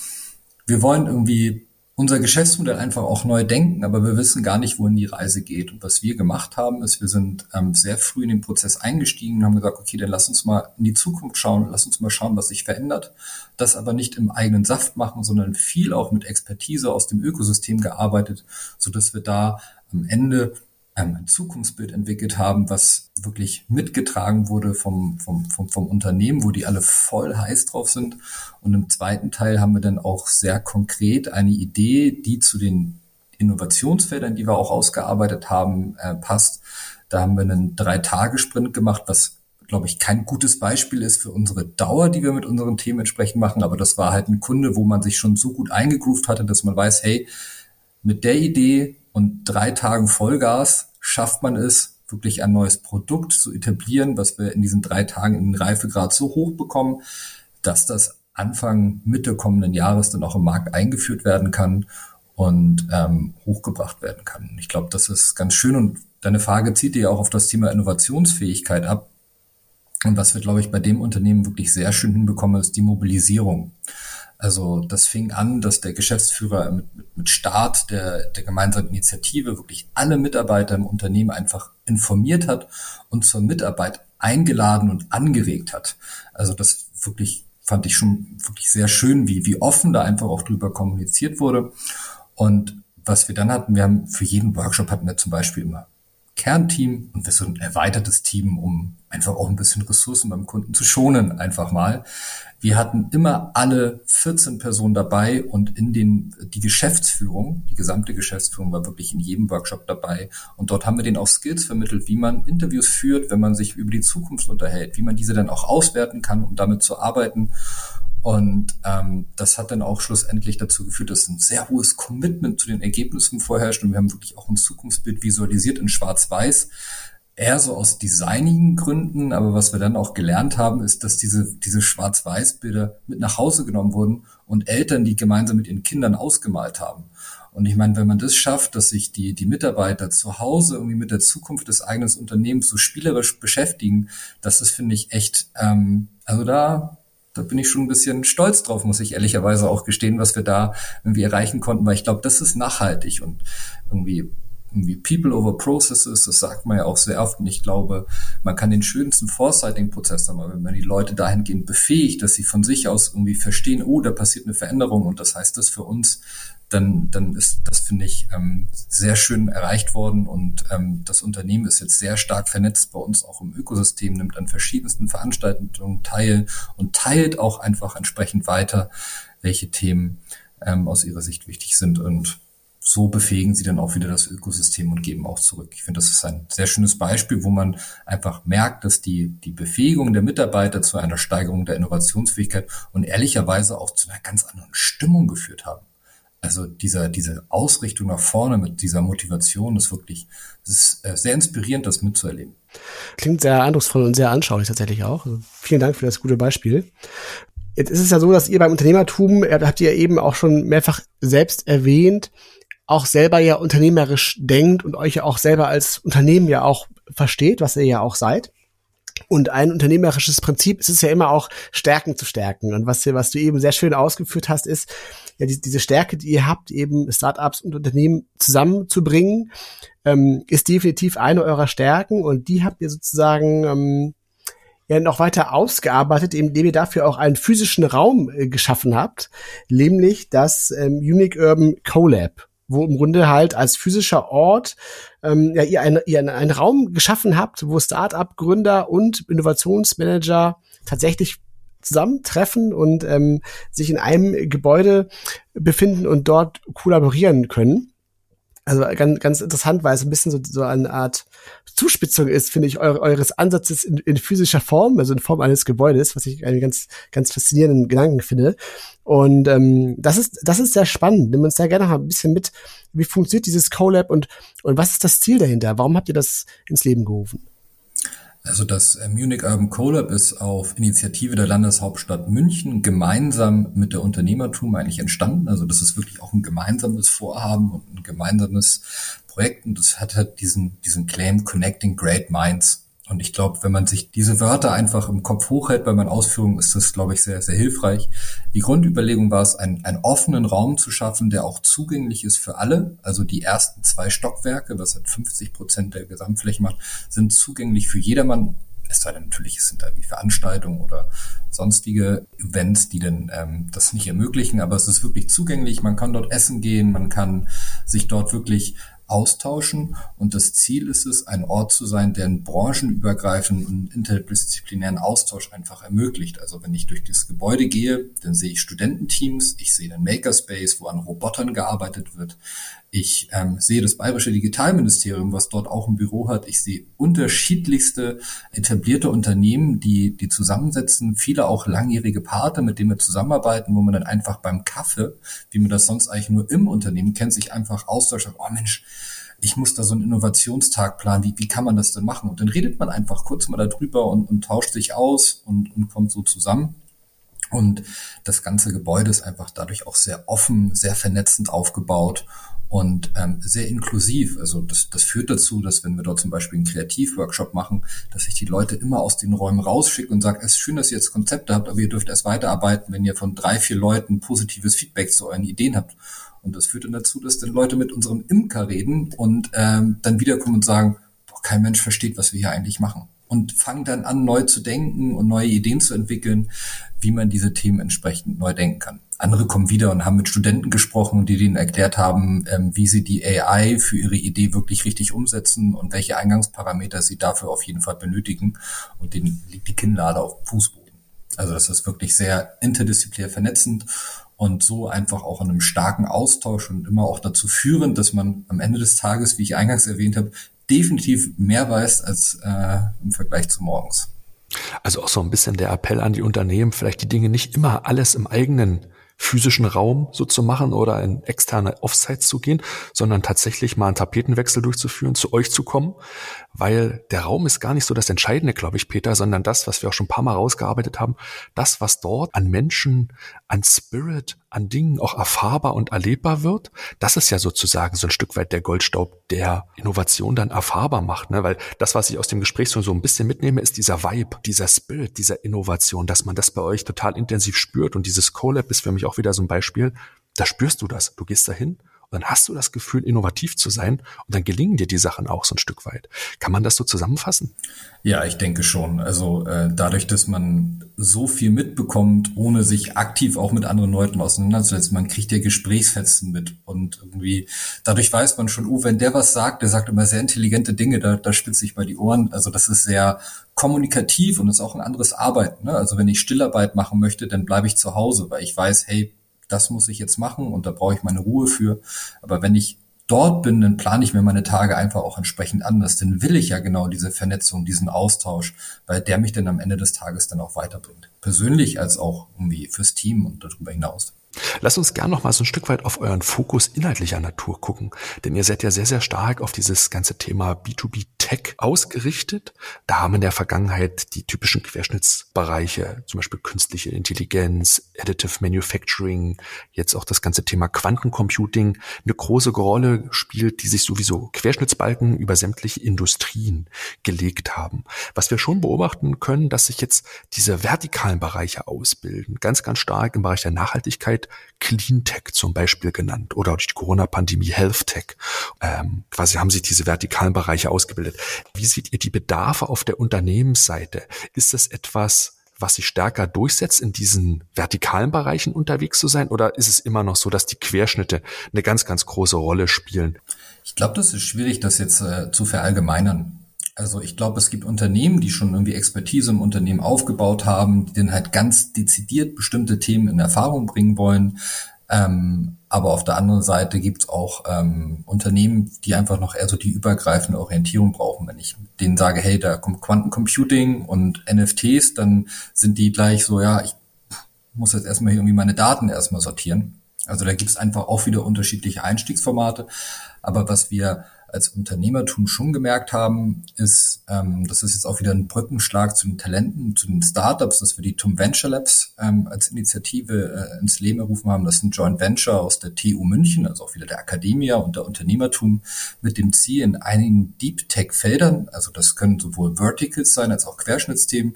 wir wollen irgendwie unser Geschäftsmodell einfach auch neu denken, aber wir wissen gar nicht, wohin die Reise geht. Und was wir gemacht haben, ist, wir sind ähm, sehr früh in den Prozess eingestiegen und haben gesagt, okay, dann lass uns mal in die Zukunft schauen, lass uns mal schauen, was sich verändert. Das aber nicht im eigenen Saft machen, sondern viel auch mit Expertise aus dem Ökosystem gearbeitet, so dass wir da am Ende ein Zukunftsbild entwickelt haben, was wirklich mitgetragen wurde vom, vom, vom, vom Unternehmen, wo die alle voll heiß drauf sind. Und im zweiten Teil haben wir dann auch sehr konkret eine Idee, die zu den Innovationsfeldern, die wir auch ausgearbeitet haben, äh, passt. Da haben wir einen Drei-Tage-Sprint gemacht, was glaube ich, kein gutes Beispiel ist für unsere Dauer, die wir mit unseren Themen entsprechend machen. Aber das war halt ein Kunde, wo man sich schon so gut eingegroovt hatte, dass man weiß, hey, mit der Idee und drei Tagen Vollgas schafft man es, wirklich ein neues Produkt zu etablieren, was wir in diesen drei Tagen in den Reifegrad so hoch bekommen, dass das Anfang, Mitte kommenden Jahres dann auch im Markt eingeführt werden kann und ähm, hochgebracht werden kann. Ich glaube, das ist ganz schön und deine Frage zieht dir ja auch auf das Thema Innovationsfähigkeit ab. Und was wir, glaube ich, bei dem Unternehmen wirklich sehr schön hinbekommen, ist die Mobilisierung. Also das fing an, dass der Geschäftsführer mit, mit Start der, der gemeinsamen Initiative wirklich alle Mitarbeiter im Unternehmen einfach informiert hat und zur Mitarbeit eingeladen und angeregt hat. Also das wirklich fand ich schon wirklich sehr schön, wie, wie offen da einfach auch drüber kommuniziert wurde. Und was wir dann hatten, wir haben für jeden Workshop hatten wir zum Beispiel immer Kernteam und wir sind ein erweitertes Team, um einfach auch ein bisschen Ressourcen beim Kunden zu schonen, einfach mal. Wir hatten immer alle 14 Personen dabei und in den, die Geschäftsführung, die gesamte Geschäftsführung war wirklich in jedem Workshop dabei. Und dort haben wir denen auch Skills vermittelt, wie man Interviews führt, wenn man sich über die Zukunft unterhält, wie man diese dann auch auswerten kann, um damit zu arbeiten. Und ähm, das hat dann auch schlussendlich dazu geführt, dass ein sehr hohes Commitment zu den Ergebnissen vorherrscht. Und wir haben wirklich auch ein Zukunftsbild visualisiert in Schwarz-Weiß, eher so aus designigen Gründen, aber was wir dann auch gelernt haben, ist, dass diese, diese Schwarz-Weiß-Bilder mit nach Hause genommen wurden und Eltern die gemeinsam mit ihren Kindern ausgemalt haben. Und ich meine, wenn man das schafft, dass sich die, die Mitarbeiter zu Hause irgendwie mit der Zukunft des eigenen Unternehmens so spielerisch beschäftigen, das ist, finde ich, echt, ähm, also da, da bin ich schon ein bisschen stolz drauf, muss ich ehrlicherweise auch gestehen, was wir da irgendwie erreichen konnten, weil ich glaube, das ist nachhaltig und irgendwie irgendwie People over Processes, das sagt man ja auch sehr oft. Und ich glaube, man kann den schönsten Foresighting-Prozess haben, wenn man die Leute dahingehend befähigt, dass sie von sich aus irgendwie verstehen, oh, da passiert eine Veränderung und das heißt das für uns, dann, dann ist das, finde ich, ähm, sehr schön erreicht worden und ähm, das Unternehmen ist jetzt sehr stark vernetzt bei uns auch im Ökosystem, nimmt an verschiedensten Veranstaltungen teil und teilt auch einfach entsprechend weiter, welche Themen ähm, aus ihrer Sicht wichtig sind und so befähigen sie dann auch wieder das Ökosystem und geben auch zurück. Ich finde, das ist ein sehr schönes Beispiel, wo man einfach merkt, dass die, die Befähigung der Mitarbeiter zu einer Steigerung der Innovationsfähigkeit und ehrlicherweise auch zu einer ganz anderen Stimmung geführt haben. Also dieser, diese Ausrichtung nach vorne mit dieser Motivation ist wirklich, ist äh, sehr inspirierend, das mitzuerleben. Klingt sehr eindrucksvoll und sehr anschaulich tatsächlich auch. Also vielen Dank für das gute Beispiel. Jetzt ist es ja so, dass ihr beim Unternehmertum, habt ihr eben auch schon mehrfach selbst erwähnt, auch selber ja unternehmerisch denkt und euch ja auch selber als Unternehmen ja auch versteht, was ihr ja auch seid. Und ein unternehmerisches Prinzip ist es ja immer auch, Stärken zu stärken. Und was, was du eben sehr schön ausgeführt hast, ist, ja, die, diese Stärke, die ihr habt, eben Startups und Unternehmen zusammenzubringen, ähm, ist definitiv eine eurer Stärken. Und die habt ihr sozusagen ähm, ja noch weiter ausgearbeitet, indem ihr dafür auch einen physischen Raum äh, geschaffen habt, nämlich das ähm, Unique Urban CoLab wo im Grunde halt als physischer Ort ähm, ja, ihr, eine, ihr einen Raum geschaffen habt, wo Start-up-Gründer und Innovationsmanager tatsächlich zusammentreffen und ähm, sich in einem Gebäude befinden und dort kollaborieren können. Also ganz, ganz interessant, weil es ein bisschen so, so eine Art Zuspitzung ist, finde ich, eure, eures Ansatzes in, in physischer Form, also in Form eines Gebäudes, was ich einen ganz, ganz faszinierenden Gedanken finde. Und ähm, das ist, das ist sehr spannend. Nimm uns da gerne noch ein bisschen mit. Wie funktioniert dieses CoLab und, und was ist das Ziel dahinter? Warum habt ihr das ins Leben gerufen? Also das äh, Munich Urban CoLab ist auf Initiative der Landeshauptstadt München gemeinsam mit der Unternehmertum eigentlich entstanden. Also das ist wirklich auch ein gemeinsames Vorhaben und ein gemeinsames Projekt und das hat halt diesen, diesen Claim Connecting Great Minds. Und ich glaube, wenn man sich diese Wörter einfach im Kopf hochhält bei meinen Ausführungen, ist das, glaube ich, sehr, sehr hilfreich. Die Grundüberlegung war es, einen, einen offenen Raum zu schaffen, der auch zugänglich ist für alle. Also die ersten zwei Stockwerke, was halt 50 Prozent der Gesamtfläche macht, sind zugänglich für jedermann. Es sei denn natürlich, es sind da wie Veranstaltungen oder sonstige Events, die denn ähm, das nicht ermöglichen, aber es ist wirklich zugänglich. Man kann dort essen gehen, man kann sich dort wirklich austauschen. Und das Ziel ist es, ein Ort zu sein, der einen branchenübergreifenden und interdisziplinären Austausch einfach ermöglicht. Also wenn ich durch das Gebäude gehe, dann sehe ich Studententeams, ich sehe einen Makerspace, wo an Robotern gearbeitet wird. Ich ähm, sehe das Bayerische Digitalministerium, was dort auch ein Büro hat. Ich sehe unterschiedlichste etablierte Unternehmen, die, die zusammensetzen, viele auch langjährige Partner, mit denen wir zusammenarbeiten, wo man dann einfach beim Kaffee, wie man das sonst eigentlich nur im Unternehmen kennt, sich einfach austauscht. Oh Mensch, ich muss da so einen Innovationstag planen, wie, wie kann man das denn machen? Und dann redet man einfach kurz mal darüber und, und tauscht sich aus und, und kommt so zusammen. Und das ganze Gebäude ist einfach dadurch auch sehr offen, sehr vernetzend aufgebaut und ähm, sehr inklusiv. Also das, das führt dazu, dass wenn wir dort zum Beispiel einen Kreativworkshop machen, dass ich die Leute immer aus den Räumen rausschicke und sage, es ist schön, dass ihr jetzt Konzepte habt, aber ihr dürft erst weiterarbeiten, wenn ihr von drei, vier Leuten positives Feedback zu euren Ideen habt. Und das führt dann dazu, dass dann Leute mit unserem Imker reden und ähm, dann wiederkommen und sagen, boah, kein Mensch versteht, was wir hier eigentlich machen und fangen dann an, neu zu denken und neue Ideen zu entwickeln, wie man diese Themen entsprechend neu denken kann. Andere kommen wieder und haben mit Studenten gesprochen, die denen erklärt haben, ähm, wie sie die AI für ihre Idee wirklich richtig umsetzen und welche Eingangsparameter sie dafür auf jeden Fall benötigen. Und denen liegt die Kinnlade auf dem Fußboden. Also das ist wirklich sehr interdisziplinär vernetzend und so einfach auch in einem starken Austausch und immer auch dazu führend, dass man am Ende des Tages, wie ich eingangs erwähnt habe, definitiv mehr weiß als äh, im Vergleich zu morgens. Also auch so ein bisschen der Appell an die Unternehmen, vielleicht die Dinge nicht immer alles im eigenen physischen Raum so zu machen oder in externe Offsites zu gehen, sondern tatsächlich mal einen Tapetenwechsel durchzuführen, zu euch zu kommen, weil der Raum ist gar nicht so das Entscheidende, glaube ich, Peter, sondern das, was wir auch schon ein paar Mal rausgearbeitet haben, das, was dort an Menschen, an Spirit, an Dingen auch erfahrbar und erlebbar wird, das ist ja sozusagen so ein Stück weit der Goldstaub, der Innovation dann erfahrbar macht, ne? weil das, was ich aus dem Gespräch so, ein bisschen mitnehme, ist dieser Vibe, dieser Spirit, dieser Innovation, dass man das bei euch total intensiv spürt und dieses CoLab ist für mich auch wieder so ein Beispiel, da spürst du das, du gehst dahin und dann hast du das Gefühl, innovativ zu sein und dann gelingen dir die Sachen auch so ein Stück weit. Kann man das so zusammenfassen? Ja, ich denke schon. Also äh, dadurch, dass man so viel mitbekommt, ohne sich aktiv auch mit anderen Leuten auseinanderzusetzen, man kriegt ja Gesprächsfetzen mit und irgendwie dadurch weiß man schon, oh, wenn der was sagt, der sagt immer sehr intelligente Dinge, da, da spitze ich mal die Ohren. Also das ist sehr kommunikativ und ist auch ein anderes Arbeiten. Ne? Also wenn ich Stillarbeit machen möchte, dann bleibe ich zu Hause, weil ich weiß, hey, das muss ich jetzt machen und da brauche ich meine Ruhe für. Aber wenn ich dort bin, dann plane ich mir meine Tage einfach auch entsprechend anders. Dann will ich ja genau diese Vernetzung, diesen Austausch, weil der mich dann am Ende des Tages dann auch weiterbringt. Persönlich als auch irgendwie fürs Team und darüber hinaus. Lass uns gern noch mal so ein Stück weit auf euren Fokus inhaltlicher Natur gucken, denn ihr seid ja sehr, sehr stark auf dieses ganze Thema B2B Tech ausgerichtet. Da haben in der Vergangenheit die typischen Querschnittsbereiche, zum Beispiel künstliche Intelligenz, Additive Manufacturing, jetzt auch das ganze Thema Quantencomputing eine große Rolle spielt, die sich sowieso Querschnittsbalken über sämtliche Industrien gelegt haben. Was wir schon beobachten können, dass sich jetzt diese vertikalen Bereiche ausbilden, ganz, ganz stark im Bereich der Nachhaltigkeit, Clean Tech zum Beispiel genannt oder durch die Corona-Pandemie Health Tech. Ähm, quasi haben sich diese vertikalen Bereiche ausgebildet. Wie seht ihr die Bedarfe auf der Unternehmensseite? Ist das etwas, was sich stärker durchsetzt, in diesen vertikalen Bereichen unterwegs zu sein? Oder ist es immer noch so, dass die Querschnitte eine ganz, ganz große Rolle spielen? Ich glaube, das ist schwierig, das jetzt äh, zu verallgemeinern. Also ich glaube, es gibt Unternehmen, die schon irgendwie Expertise im Unternehmen aufgebaut haben, die dann halt ganz dezidiert bestimmte Themen in Erfahrung bringen wollen. Ähm, aber auf der anderen Seite gibt's auch ähm, Unternehmen, die einfach noch eher so die übergreifende Orientierung brauchen. Wenn ich denen sage, hey, da kommt Quantencomputing und NFTs, dann sind die gleich so, ja, ich muss jetzt erstmal irgendwie meine Daten erstmal sortieren. Also da gibt's einfach auch wieder unterschiedliche Einstiegsformate. Aber was wir als Unternehmertum schon gemerkt haben, ist, ähm, das ist jetzt auch wieder ein Brückenschlag zu den Talenten, zu den Startups, dass wir die TUM Venture Labs ähm, als Initiative äh, ins Leben gerufen haben. Das ist ein Joint Venture aus der TU München, also auch wieder der Akademie und der Unternehmertum mit dem Ziel in einigen Deep Tech Feldern, also das können sowohl Verticals sein als auch Querschnittsthemen,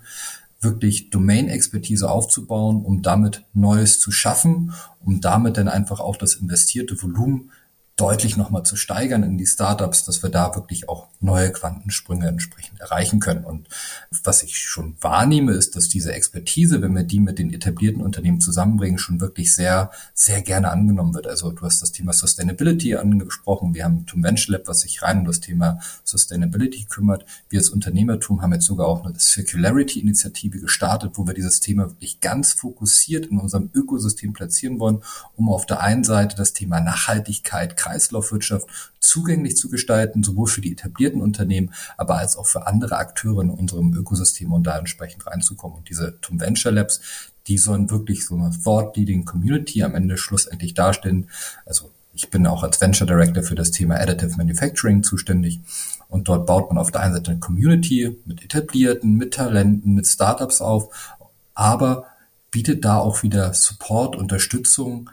wirklich Domain-Expertise aufzubauen, um damit Neues zu schaffen, um damit dann einfach auch das investierte Volumen deutlich nochmal zu steigern in die Startups, dass wir da wirklich auch neue Quantensprünge entsprechend erreichen können. Und was ich schon wahrnehme, ist, dass diese Expertise, wenn wir die mit den etablierten Unternehmen zusammenbringen, schon wirklich sehr, sehr gerne angenommen wird. Also du hast das Thema Sustainability angesprochen. Wir haben Tum Venture Lab, was sich rein um das Thema Sustainability kümmert. Wir als Unternehmertum haben jetzt sogar auch eine Circularity-Initiative gestartet, wo wir dieses Thema wirklich ganz fokussiert in unserem Ökosystem platzieren wollen, um auf der einen Seite das Thema Nachhaltigkeit, Kreislaufwirtschaft zugänglich zu gestalten, sowohl für die etablierten Unternehmen, aber als auch für andere Akteure in unserem Ökosystem und da entsprechend reinzukommen. Und diese Tum Venture Labs, die sollen wirklich so eine Thought-Leading Community am Ende schlussendlich darstellen. Also ich bin auch als Venture Director für das Thema Additive Manufacturing zuständig. Und dort baut man auf der einen Seite eine Community mit Etablierten, mit Talenten, mit Startups auf, aber bietet da auch wieder Support, Unterstützung,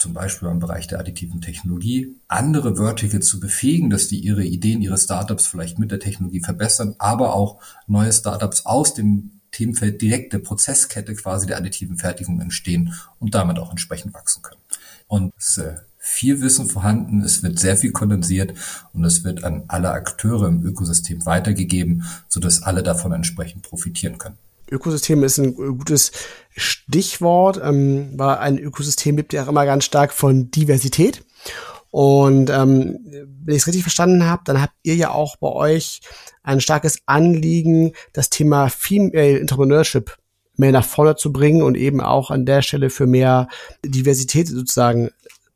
zum Beispiel im Bereich der additiven Technologie, andere Verticals zu befähigen, dass die ihre Ideen, ihre Startups vielleicht mit der Technologie verbessern, aber auch neue Startups aus dem Themenfeld direkte Prozesskette quasi der additiven Fertigung entstehen und damit auch entsprechend wachsen können. Und ist viel Wissen vorhanden, es wird sehr viel kondensiert und es wird an alle Akteure im Ökosystem weitergegeben, sodass alle davon entsprechend profitieren können. Ökosystem ist ein gutes Stichwort, ähm, weil ein Ökosystem lebt ja auch immer ganz stark von Diversität. Und ähm, wenn ich es richtig verstanden habe, dann habt ihr ja auch bei euch ein starkes Anliegen, das Thema Female Entrepreneurship mehr nach vorne zu bringen und eben auch an der Stelle für mehr Diversität sozusagen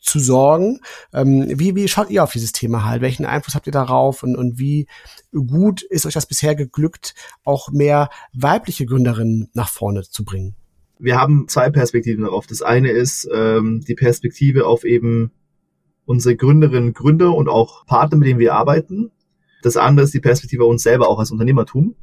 zu sorgen. Ähm, wie, wie schaut ihr auf dieses Thema halt? Welchen Einfluss habt ihr darauf und, und wie gut ist euch das bisher geglückt, auch mehr weibliche Gründerinnen nach vorne zu bringen? Wir haben zwei Perspektiven darauf. Das eine ist ähm, die Perspektive auf eben unsere Gründerinnen, Gründer und auch Partner, mit denen wir arbeiten. Das andere ist die Perspektive uns selber auch als Unternehmertum.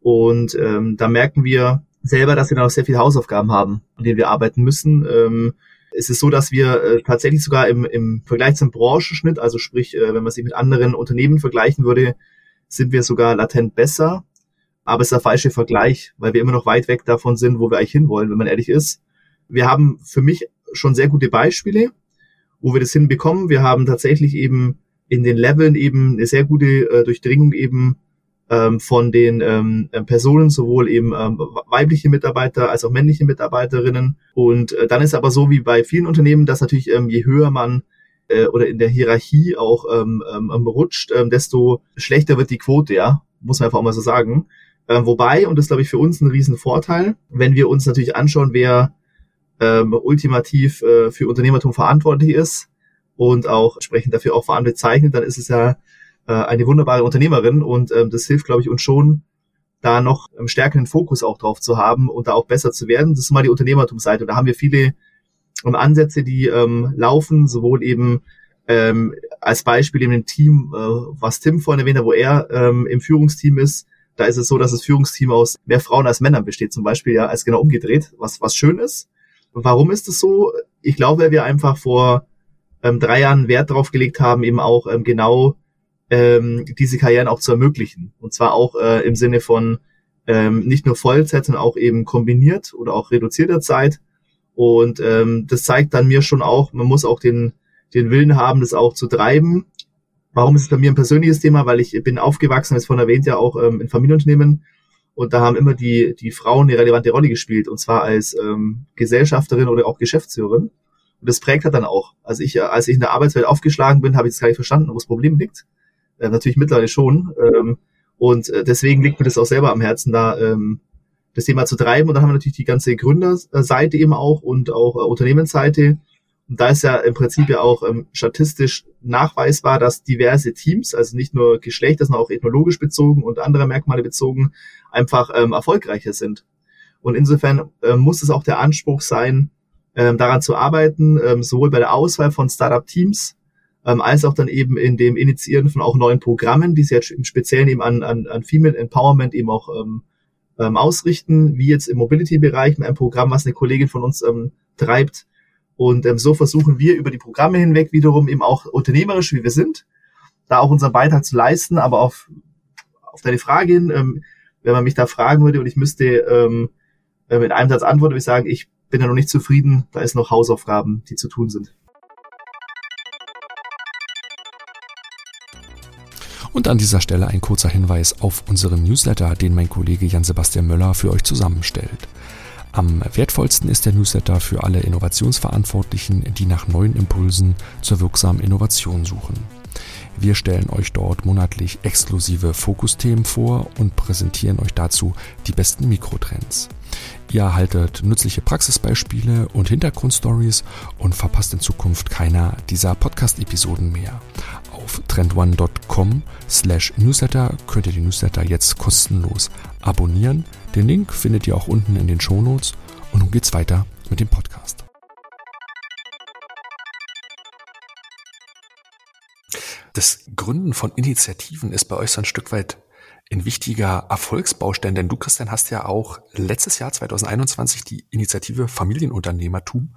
Und ähm, da merken wir selber, dass wir noch sehr viele Hausaufgaben haben, an denen wir arbeiten müssen. Ähm, es ist so, dass wir äh, tatsächlich sogar im, im Vergleich zum Branchenschnitt, also sprich, äh, wenn man sich mit anderen Unternehmen vergleichen würde, sind wir sogar latent besser. Aber es ist der falsche Vergleich, weil wir immer noch weit weg davon sind, wo wir eigentlich hinwollen, wenn man ehrlich ist. Wir haben für mich schon sehr gute Beispiele, wo wir das hinbekommen. Wir haben tatsächlich eben in den Leveln eben eine sehr gute äh, Durchdringung eben ähm, von den ähm, äh, Personen, sowohl eben ähm, weibliche Mitarbeiter als auch männliche Mitarbeiterinnen. Und äh, dann ist aber so wie bei vielen Unternehmen, dass natürlich ähm, je höher man äh, oder in der Hierarchie auch ähm, ähm, ähm, rutscht, ähm, desto schlechter wird die Quote, ja, muss man einfach auch mal so sagen. Ähm, wobei, und das glaube ich für uns ein Riesenvorteil, wenn wir uns natürlich anschauen, wer ähm, ultimativ äh, für Unternehmertum verantwortlich ist und auch entsprechend dafür auch verantwortlich zeichnet, dann ist es ja äh, eine wunderbare Unternehmerin und ähm, das hilft, glaube ich, uns schon, da noch einen stärkeren Fokus auch drauf zu haben und da auch besser zu werden. Das ist mal die Unternehmertumsseite. Und da haben wir viele ähm, Ansätze, die ähm, laufen, sowohl eben ähm, als Beispiel in dem Team, äh, was Tim vorhin erwähnt hat, wo er ähm, im Führungsteam ist, da ist es so, dass das Führungsteam aus mehr Frauen als Männern besteht, zum Beispiel ja als genau umgedreht, was, was schön ist. Warum ist es so? Ich glaube, weil wir einfach vor ähm, drei Jahren Wert drauf gelegt haben, eben auch ähm, genau ähm, diese Karrieren auch zu ermöglichen. Und zwar auch äh, im Sinne von ähm, nicht nur Vollzeit, sondern auch eben kombiniert oder auch reduzierter Zeit. Und ähm, das zeigt dann mir schon auch, man muss auch den, den Willen haben, das auch zu treiben. Warum ist es bei mir ein persönliches Thema? Weil ich bin aufgewachsen, als von erwähnt ja auch ähm, in Familienunternehmen. Und da haben immer die, die Frauen eine relevante Rolle gespielt, und zwar als ähm, Gesellschafterin oder auch Geschäftsführerin. Und das prägt halt dann auch. Also ich, als ich in der Arbeitswelt aufgeschlagen bin, habe ich das gar nicht verstanden, wo das Problem liegt. Äh, natürlich mittlerweile schon. Ähm, und äh, deswegen liegt mir das auch selber am Herzen, da ähm, das Thema zu treiben. Und dann haben wir natürlich die ganze Gründerseite eben auch und auch äh, Unternehmensseite. Und da ist ja im Prinzip ja auch ähm, statistisch nachweisbar, dass diverse Teams, also nicht nur Geschlechter, sondern auch ethnologisch bezogen und andere Merkmale bezogen, einfach ähm, erfolgreicher sind. Und insofern ähm, muss es auch der Anspruch sein, ähm, daran zu arbeiten, ähm, sowohl bei der Auswahl von Startup-Teams ähm, als auch dann eben in dem Initiieren von auch neuen Programmen, die sich jetzt im Speziellen eben an, an, an Female Empowerment eben auch ähm, ähm, ausrichten, wie jetzt im Mobility-Bereich mit einem Programm, was eine Kollegin von uns ähm, treibt. Und ähm, so versuchen wir über die Programme hinweg wiederum eben auch unternehmerisch, wie wir sind, da auch unseren Beitrag zu leisten. Aber auf, auf deine Frage hin, ähm, wenn man mich da fragen würde und ich müsste ähm, äh, mit einem Satz antworten, würde ich sagen, ich bin da noch nicht zufrieden, da ist noch Hausaufgaben, die zu tun sind. Und an dieser Stelle ein kurzer Hinweis auf unseren Newsletter, den mein Kollege Jan-Sebastian Möller für euch zusammenstellt. Am wertvollsten ist der Newsletter für alle Innovationsverantwortlichen, die nach neuen Impulsen zur wirksamen Innovation suchen. Wir stellen euch dort monatlich exklusive Fokusthemen vor und präsentieren euch dazu die besten Mikrotrends. Ihr erhaltet nützliche Praxisbeispiele und Hintergrundstories und verpasst in Zukunft keiner dieser Podcast-Episoden mehr. Auf trendone.com slash newsletter könnt ihr die Newsletter jetzt kostenlos abonnieren. Den Link findet ihr auch unten in den Shownotes. Und nun geht's weiter mit dem Podcast. Das Gründen von Initiativen ist bei euch so ein Stück weit ein wichtiger Erfolgsbaustein, denn du, Christian, hast ja auch letztes Jahr 2021 die Initiative Familienunternehmertum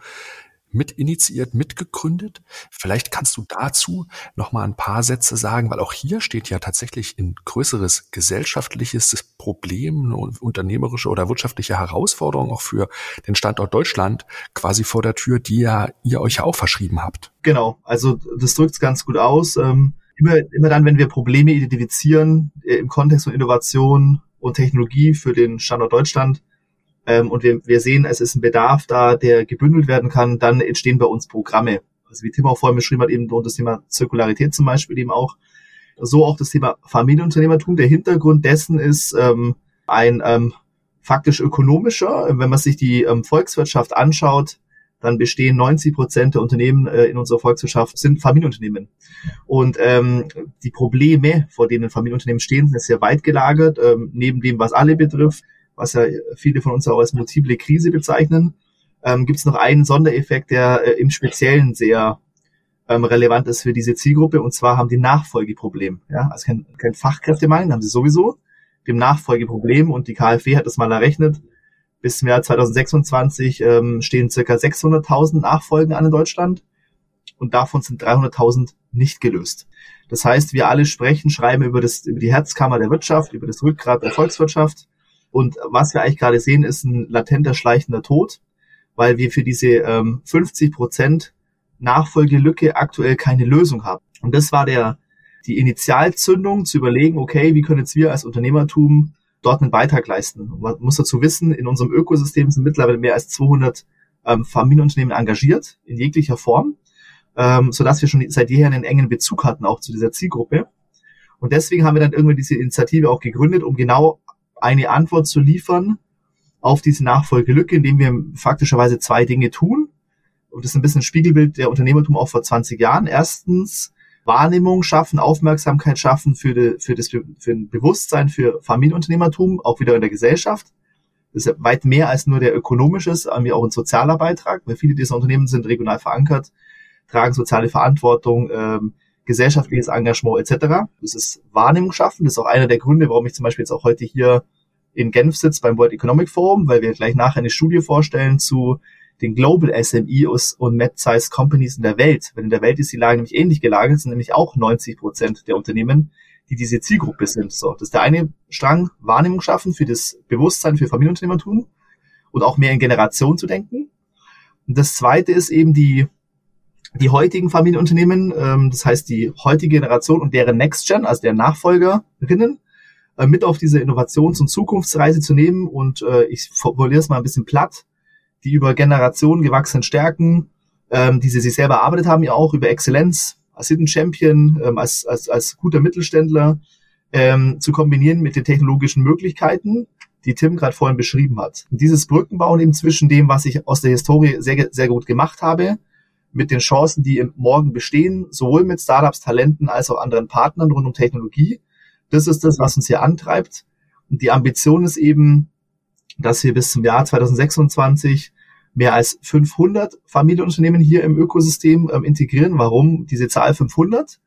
mit initiiert, mitgegründet. Vielleicht kannst du dazu noch mal ein paar Sätze sagen, weil auch hier steht ja tatsächlich ein größeres gesellschaftliches Problem, eine unternehmerische oder wirtschaftliche Herausforderung auch für den Standort Deutschland quasi vor der Tür, die ja ihr euch ja auch verschrieben habt. Genau, also das drückt es ganz gut aus. Ähm, immer, immer dann, wenn wir Probleme identifizieren äh, im Kontext von Innovation und Technologie für den Standort Deutschland, ähm, und wir, wir sehen, es ist ein Bedarf da, der gebündelt werden kann, dann entstehen bei uns Programme. Also wie Tim auch vorhin beschrieben hat, eben das Thema Zirkularität zum Beispiel eben auch. So auch das Thema Familienunternehmertum. Der Hintergrund dessen ist ähm, ein ähm, faktisch ökonomischer. Wenn man sich die ähm, Volkswirtschaft anschaut, dann bestehen 90 Prozent der Unternehmen äh, in unserer Volkswirtschaft sind Familienunternehmen. Und ähm, die Probleme, vor denen Familienunternehmen stehen, sind sehr weit gelagert. Ähm, neben dem, was alle betrifft, was ja viele von uns auch als multiple Krise bezeichnen, ähm, gibt es noch einen Sondereffekt, der äh, im Speziellen sehr ähm, relevant ist für diese Zielgruppe, und zwar haben die Nachfolgeproblem. Ja? Also kein, kein Fachkräftemangel, haben sie sowieso, dem Nachfolgeproblem, und die KfW hat das mal errechnet, bis zum Jahr 2026 ähm, stehen circa 600.000 Nachfolgen an in Deutschland und davon sind 300.000 nicht gelöst. Das heißt, wir alle sprechen, schreiben über, das, über die Herzkammer der Wirtschaft, über das Rückgrat der Volkswirtschaft, und was wir eigentlich gerade sehen, ist ein latenter schleichender Tod, weil wir für diese ähm, 50 Prozent Nachfolgelücke aktuell keine Lösung haben. Und das war der, die Initialzündung zu überlegen, okay, wie können jetzt wir als Unternehmertum dort einen Beitrag leisten? Man muss dazu wissen, in unserem Ökosystem sind mittlerweile mehr als 200 ähm, Familienunternehmen engagiert, in jeglicher Form, ähm, sodass wir schon seit jeher einen engen Bezug hatten, auch zu dieser Zielgruppe. Und deswegen haben wir dann irgendwie diese Initiative auch gegründet, um genau eine Antwort zu liefern auf diese Nachfolgelücke, indem wir faktischerweise zwei Dinge tun. Und das ist ein bisschen ein Spiegelbild der Unternehmertum auch vor 20 Jahren. Erstens, Wahrnehmung schaffen, Aufmerksamkeit schaffen für, die, für, das, für ein Bewusstsein für Familienunternehmertum, auch wieder in der Gesellschaft. Das ist weit mehr als nur der ökonomische, sondern auch ein sozialer Beitrag, weil viele dieser Unternehmen sind regional verankert, tragen soziale Verantwortung, ähm, gesellschaftliches Engagement etc. Das ist Wahrnehmung schaffen. Das ist auch einer der Gründe, warum ich zum Beispiel jetzt auch heute hier in Genf sitze beim World Economic Forum, weil wir gleich nachher eine Studie vorstellen zu den Global SMEs und Mid-Size Companies in der Welt. Wenn in der Welt ist die Lage nämlich ähnlich gelagert, sind nämlich auch 90 Prozent der Unternehmen, die diese Zielgruppe sind. So, das ist der eine Strang, Wahrnehmung schaffen für das Bewusstsein für Familienunternehmertum und auch mehr in Generation zu denken. Und das zweite ist eben die, die heutigen Familienunternehmen, ähm, das heißt die heutige Generation und deren Next Gen, also der Nachfolgerinnen, äh, mit auf diese Innovations- und Zukunftsreise zu nehmen. Und äh, ich formuliere es mal ein bisschen platt, die über Generationen gewachsenen Stärken, ähm, die sie sich selber erarbeitet haben, ja auch über Exzellenz, als Hidden Champion, ähm, als, als, als guter Mittelständler, ähm, zu kombinieren mit den technologischen Möglichkeiten, die Tim gerade vorhin beschrieben hat. Und dieses Brückenbauen eben zwischen dem, was ich aus der Historie sehr, sehr gut gemacht habe, mit den Chancen, die im Morgen bestehen, sowohl mit Startups, Talenten als auch anderen Partnern rund um Technologie. Das ist das, was uns hier antreibt. Und die Ambition ist eben, dass wir bis zum Jahr 2026 mehr als 500 Familienunternehmen hier im Ökosystem ähm, integrieren. Warum diese Zahl 500?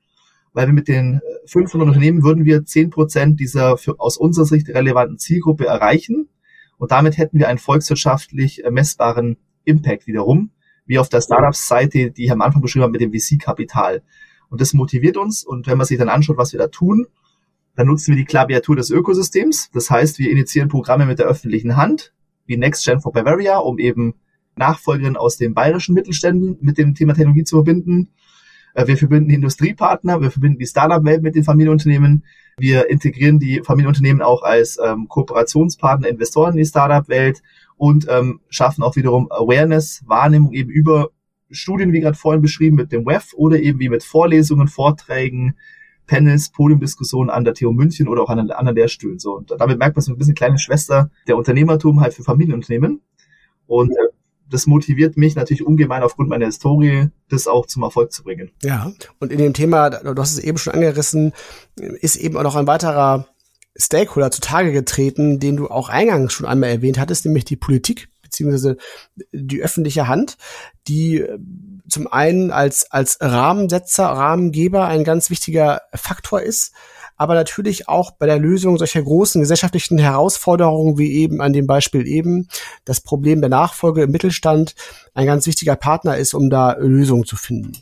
Weil wir mit den 500 äh, Unternehmen würden wir 10 Prozent dieser für, aus unserer Sicht relevanten Zielgruppe erreichen. Und damit hätten wir einen volkswirtschaftlich äh, messbaren Impact wiederum, wie auf der Startups-Seite, die ich am Anfang beschrieben habe mit dem VC-Kapital. Und das motiviert uns. Und wenn man sich dann anschaut, was wir da tun, dann nutzen wir die Klaviatur des Ökosystems. Das heißt, wir initiieren Programme mit der öffentlichen Hand, wie Next Gen for Bavaria, um eben Nachfolgerin aus den bayerischen Mittelständen mit dem Thema Technologie zu verbinden. Äh, wir verbinden die Industriepartner, wir verbinden die Startup-Welt mit den Familienunternehmen. Wir integrieren die Familienunternehmen auch als ähm, Kooperationspartner, Investoren in die Startup-Welt und ähm, schaffen auch wiederum Awareness, Wahrnehmung eben über Studien, wie gerade vorhin beschrieben, mit dem WEF oder eben wie mit Vorlesungen, Vorträgen, Panels, Podiumdiskussionen an der TU München oder auch an anderen Lehrstühlen. So, und damit merkt man so ein bisschen kleine Schwester der Unternehmertum halt für Familienunternehmen. Und äh, das motiviert mich natürlich ungemein aufgrund meiner Historie, das auch zum Erfolg zu bringen. Ja, und in dem Thema, du hast es eben schon angerissen, ist eben auch noch ein weiterer Stakeholder zutage getreten, den du auch eingangs schon einmal erwähnt hattest, nämlich die Politik beziehungsweise die öffentliche Hand, die zum einen als, als Rahmensetzer, Rahmengeber ein ganz wichtiger Faktor ist, aber natürlich auch bei der Lösung solcher großen gesellschaftlichen Herausforderungen wie eben an dem Beispiel eben das Problem der Nachfolge im Mittelstand ein ganz wichtiger Partner ist, um da Lösungen zu finden.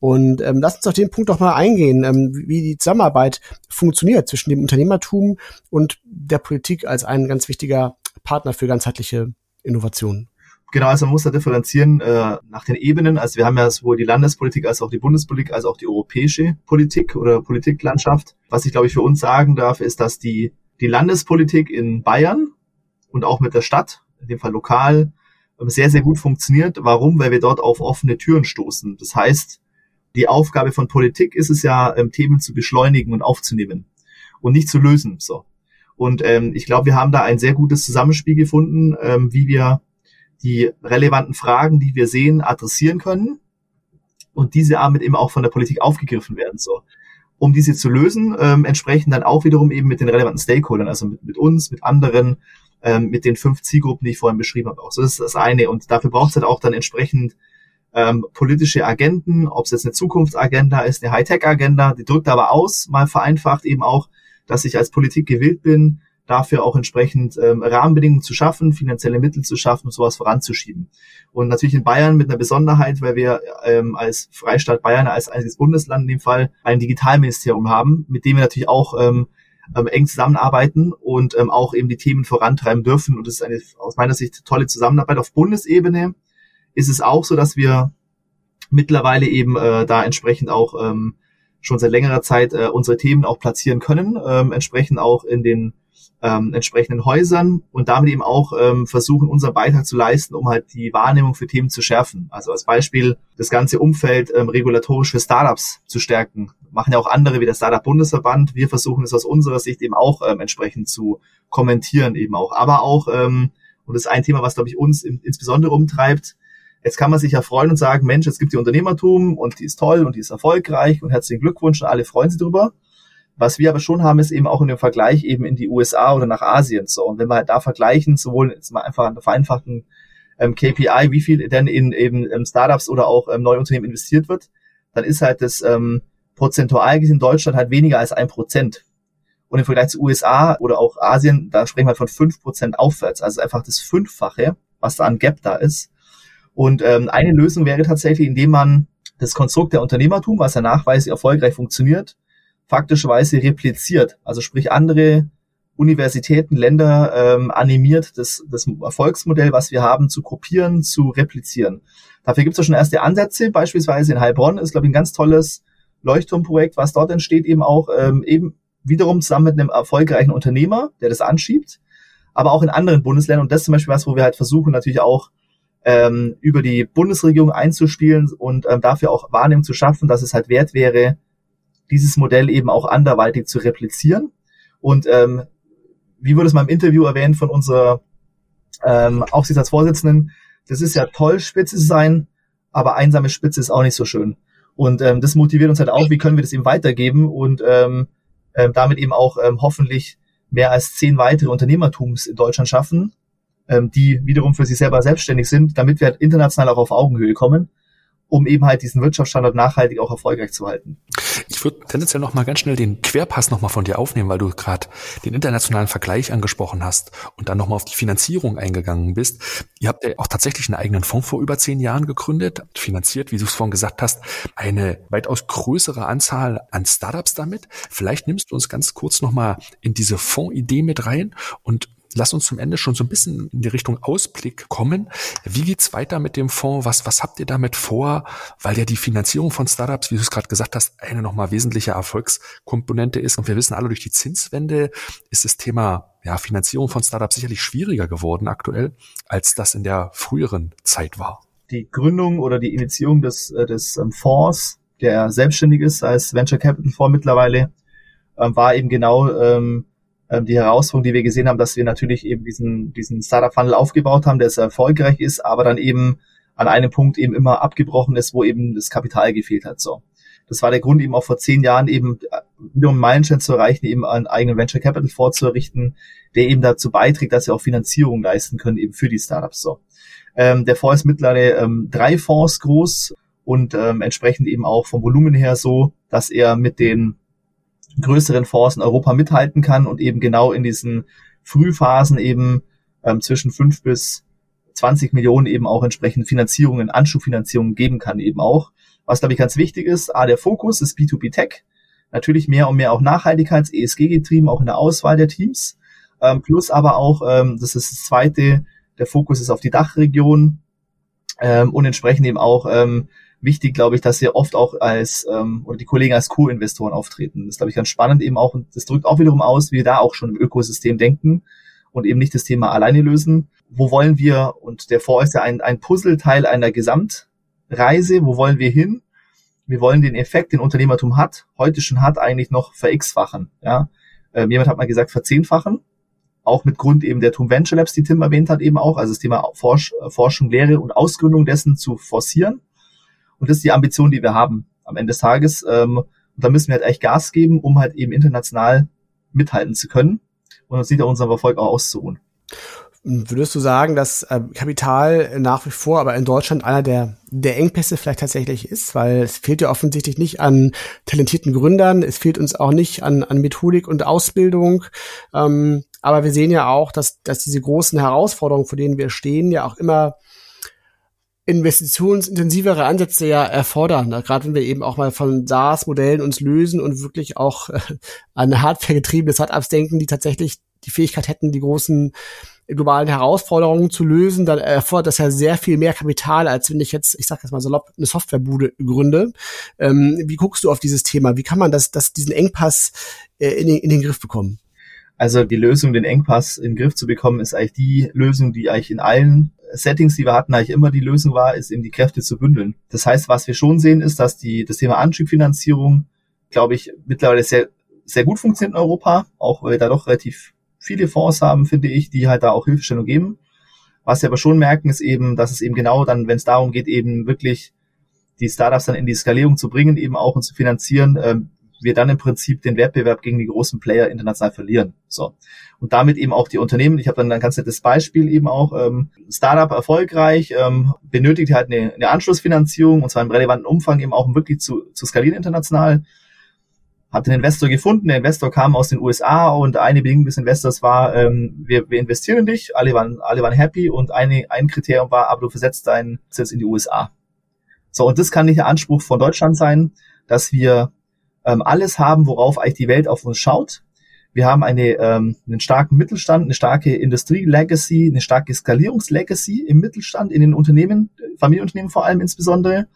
Und ähm, lass uns auf den Punkt doch mal eingehen, ähm, wie die Zusammenarbeit funktioniert zwischen dem Unternehmertum und der Politik als ein ganz wichtiger Partner für ganzheitliche Innovationen. Genau, also man muss da differenzieren äh, nach den Ebenen. Also wir haben ja sowohl die Landespolitik als auch die Bundespolitik als auch die europäische Politik oder Politiklandschaft. Was ich glaube ich für uns sagen darf, ist, dass die, die Landespolitik in Bayern und auch mit der Stadt, in dem Fall lokal, sehr, sehr gut funktioniert. Warum? Weil wir dort auf offene Türen stoßen. Das heißt, die Aufgabe von Politik ist es ja, ähm, Themen zu beschleunigen und aufzunehmen und nicht zu lösen. So. Und ähm, ich glaube, wir haben da ein sehr gutes Zusammenspiel gefunden, ähm, wie wir die relevanten Fragen, die wir sehen, adressieren können und diese damit eben auch von der Politik aufgegriffen werden. So. Um diese zu lösen, ähm, entsprechend dann auch wiederum eben mit den relevanten Stakeholdern, also mit, mit uns, mit anderen, ähm, mit den fünf Zielgruppen, die ich vorhin beschrieben habe. Auch. So das ist das eine. Und dafür braucht es halt auch dann entsprechend ähm, politische Agenten, ob es jetzt eine Zukunftsagenda ist, eine Hightech-Agenda, die drückt aber aus, mal vereinfacht eben auch, dass ich als Politik gewillt bin, dafür auch entsprechend ähm, Rahmenbedingungen zu schaffen, finanzielle Mittel zu schaffen und sowas voranzuschieben. Und natürlich in Bayern mit einer Besonderheit, weil wir ähm, als Freistaat Bayern, als einziges Bundesland in dem Fall, ein Digitalministerium haben, mit dem wir natürlich auch ähm, ähm, eng zusammenarbeiten und ähm, auch eben die Themen vorantreiben dürfen. Und das ist eine aus meiner Sicht tolle Zusammenarbeit. Auf Bundesebene ist es auch so, dass wir mittlerweile eben äh, da entsprechend auch ähm, schon seit längerer Zeit äh, unsere Themen auch platzieren können, ähm, entsprechend auch in den ähm, entsprechenden Häusern und damit eben auch ähm, versuchen, unseren Beitrag zu leisten, um halt die Wahrnehmung für Themen zu schärfen. Also als Beispiel das ganze Umfeld ähm, regulatorisch für Startups zu stärken. Machen ja auch andere wie der Startup Bundesverband. Wir versuchen es aus unserer Sicht eben auch ähm, entsprechend zu kommentieren eben auch. Aber auch ähm, Und das ist ein Thema, was, glaube ich, uns insbesondere umtreibt. Jetzt kann man sich ja freuen und sagen, Mensch, es gibt die Unternehmertum und die ist toll und die ist erfolgreich und herzlichen Glückwunsch und alle freuen sich drüber. Was wir aber schon haben, ist eben auch in dem Vergleich eben in die USA oder nach Asien. So, und wenn wir halt da vergleichen, sowohl jetzt mal einfach an der vereinfachten ähm, KPI, wie viel denn in eben ähm, Startups oder auch ähm, neue Unternehmen investiert wird, dann ist halt das ähm, prozentual gesehen in Deutschland halt weniger als ein Prozent. Und im Vergleich zu USA oder auch Asien, da sprechen wir von fünf Prozent aufwärts. Also einfach das Fünffache, was da an Gap da ist. Und ähm, eine Lösung wäre tatsächlich, indem man das Konstrukt der Unternehmertum, was ja nachweislich erfolgreich funktioniert, faktischerweise repliziert. Also sprich andere Universitäten, Länder ähm, animiert, das, das Erfolgsmodell, was wir haben, zu kopieren, zu replizieren. Dafür gibt es ja schon erste Ansätze, beispielsweise in Heilbronn ist, glaube ich, ein ganz tolles Leuchtturmprojekt, was dort entsteht, eben auch ähm, eben wiederum zusammen mit einem erfolgreichen Unternehmer, der das anschiebt, aber auch in anderen Bundesländern. Und das ist zum Beispiel was, wo wir halt versuchen, natürlich auch ähm, über die Bundesregierung einzuspielen und ähm, dafür auch Wahrnehmung zu schaffen, dass es halt wert wäre, dieses Modell eben auch anderweitig zu replizieren. Und ähm, wie wurde es mal im Interview erwähnt von unserer ähm, Aufsichtsratsvorsitzenden, das ist ja toll, Spitze zu sein, aber einsame Spitze ist auch nicht so schön. Und ähm, das motiviert uns halt auch, wie können wir das eben weitergeben und ähm, ähm, damit eben auch ähm, hoffentlich mehr als zehn weitere Unternehmertums in Deutschland schaffen, ähm, die wiederum für sich selber selbstständig sind, damit wir halt international auch auf Augenhöhe kommen um eben halt diesen Wirtschaftsstandort nachhaltig auch erfolgreich zu halten. Ich würde tendenziell noch mal ganz schnell den Querpass noch mal von dir aufnehmen, weil du gerade den internationalen Vergleich angesprochen hast und dann noch mal auf die Finanzierung eingegangen bist. Ihr habt ja auch tatsächlich einen eigenen Fonds vor über zehn Jahren gegründet, finanziert, wie du es vorhin gesagt hast, eine weitaus größere Anzahl an Startups damit. Vielleicht nimmst du uns ganz kurz noch mal in diese Fondsidee mit rein und lass uns zum Ende schon so ein bisschen in die Richtung Ausblick kommen. Wie geht's weiter mit dem Fonds? Was, was habt ihr damit vor? Weil ja die Finanzierung von Startups, wie du es gerade gesagt hast, eine nochmal wesentliche Erfolgskomponente ist. Und wir wissen alle, durch die Zinswende ist das Thema ja, Finanzierung von Startups sicherlich schwieriger geworden aktuell, als das in der früheren Zeit war. Die Gründung oder die Initiierung des, äh, des ähm, Fonds, der selbstständig ist als Venture Capital Fonds mittlerweile, ähm, war eben genau ähm, ähm, die Herausforderung, die wir gesehen haben, dass wir natürlich eben diesen, diesen Startup-Funnel aufgebaut haben, der sehr erfolgreich ist, aber dann eben an einem Punkt eben immer abgebrochen ist, wo eben das Kapital gefehlt hat. So. Das war der Grund, eben auch vor zehn Jahren eben äh, wieder um Meilenstein zu erreichen, eben einen eigenen Venture Capital vorzurichten, der eben dazu beiträgt, dass wir auch Finanzierung leisten können, eben für die Startups. So. Ähm, der Fonds ist mittlerweile ähm, drei Fonds groß und ähm, entsprechend eben auch vom Volumen her so, dass er mit den größeren Fonds in Europa mithalten kann und eben genau in diesen Frühphasen eben ähm, zwischen fünf bis 20 Millionen eben auch entsprechend Finanzierungen, Anschubfinanzierungen geben kann eben auch. Was, glaube ich, ganz wichtig ist, A, der Fokus ist B2B-Tech. Natürlich mehr und mehr auch Nachhaltigkeits-, ESG getrieben, auch in der Auswahl der Teams. Ähm, plus aber auch, ähm, das ist das zweite, der Fokus ist auf die Dachregion ähm, und entsprechend eben auch ähm, wichtig, glaube ich, dass sie oft auch als ähm, oder die Kollegen als Co-Investoren auftreten. Das glaube ich, ganz spannend eben auch und das drückt auch wiederum aus, wie wir da auch schon im Ökosystem denken und eben nicht das Thema alleine lösen. Wo wollen wir, und der Fonds ist ja ein, ein Puzzleteil einer Gesamtreise, wo wollen wir hin? Wir wollen den Effekt, den Unternehmertum hat, heute schon hat, eigentlich noch ver-x-fachen. Ja? Ähm, jemand hat mal gesagt, verzehnfachen. Auch mit Grund eben der TUM Venture Labs, die Tim erwähnt hat, eben auch, also das Thema Forsch Forschung, Lehre und Ausgründung dessen zu forcieren. Und das ist die Ambition, die wir haben am Ende des Tages. Ähm, und da müssen wir halt echt Gas geben, um halt eben international mithalten zu können und uns nicht auf unserem Erfolg auch auszuruhen. Würdest du sagen, dass äh, Kapital nach wie vor aber in Deutschland einer der, der Engpässe vielleicht tatsächlich ist? Weil es fehlt ja offensichtlich nicht an talentierten Gründern, es fehlt uns auch nicht an, an Methodik und Ausbildung. Ähm, aber wir sehen ja auch, dass, dass diese großen Herausforderungen, vor denen wir stehen, ja auch immer investitionsintensivere Ansätze ja erfordern. Gerade wenn wir eben auch mal von SaaS-Modellen uns lösen und wirklich auch äh, an hardware-getriebene Startups denken, die tatsächlich die Fähigkeit hätten, die großen globalen Herausforderungen zu lösen, dann erfordert das ja sehr viel mehr Kapital, als wenn ich jetzt, ich sag jetzt mal salopp, eine Softwarebude gründe. Ähm, wie guckst du auf dieses Thema? Wie kann man das, das diesen Engpass äh, in, den, in den Griff bekommen? Also die Lösung, den Engpass in den Griff zu bekommen, ist eigentlich die Lösung, die eigentlich in allen Settings, die wir hatten, eigentlich immer die Lösung war, ist eben die Kräfte zu bündeln. Das heißt, was wir schon sehen, ist, dass die, das Thema Anschubfinanzierung, glaube ich, mittlerweile sehr, sehr gut funktioniert in Europa, auch weil wir da doch relativ viele Fonds haben, finde ich, die halt da auch Hilfestellung geben. Was wir aber schon merken, ist eben, dass es eben genau dann, wenn es darum geht, eben wirklich die Startups dann in die Skalierung zu bringen, eben auch und zu finanzieren, ähm, wir dann im Prinzip den Wettbewerb gegen die großen Player international verlieren. So. Und damit eben auch die Unternehmen, ich habe dann ein ganz nettes Beispiel eben auch, ähm, Startup erfolgreich, ähm, benötigt halt eine, eine Anschlussfinanzierung und zwar im relevanten Umfang eben auch wirklich zu, zu skalieren international. Hat den Investor gefunden, der Investor kam aus den USA und eine Bedingung des Investors war, ähm, wir, wir investieren in dich, alle waren, alle waren happy und eine, ein Kriterium war, aber du versetzt deinen Sitz in die USA. So, und das kann nicht der Anspruch von Deutschland sein, dass wir ähm, alles haben, worauf eigentlich die Welt auf uns schaut. Wir haben eine, ähm, einen starken Mittelstand, eine starke Industrie-Legacy, eine starke Skalierungs-Legacy im Mittelstand, in den Unternehmen, Familienunternehmen vor allem insbesondere.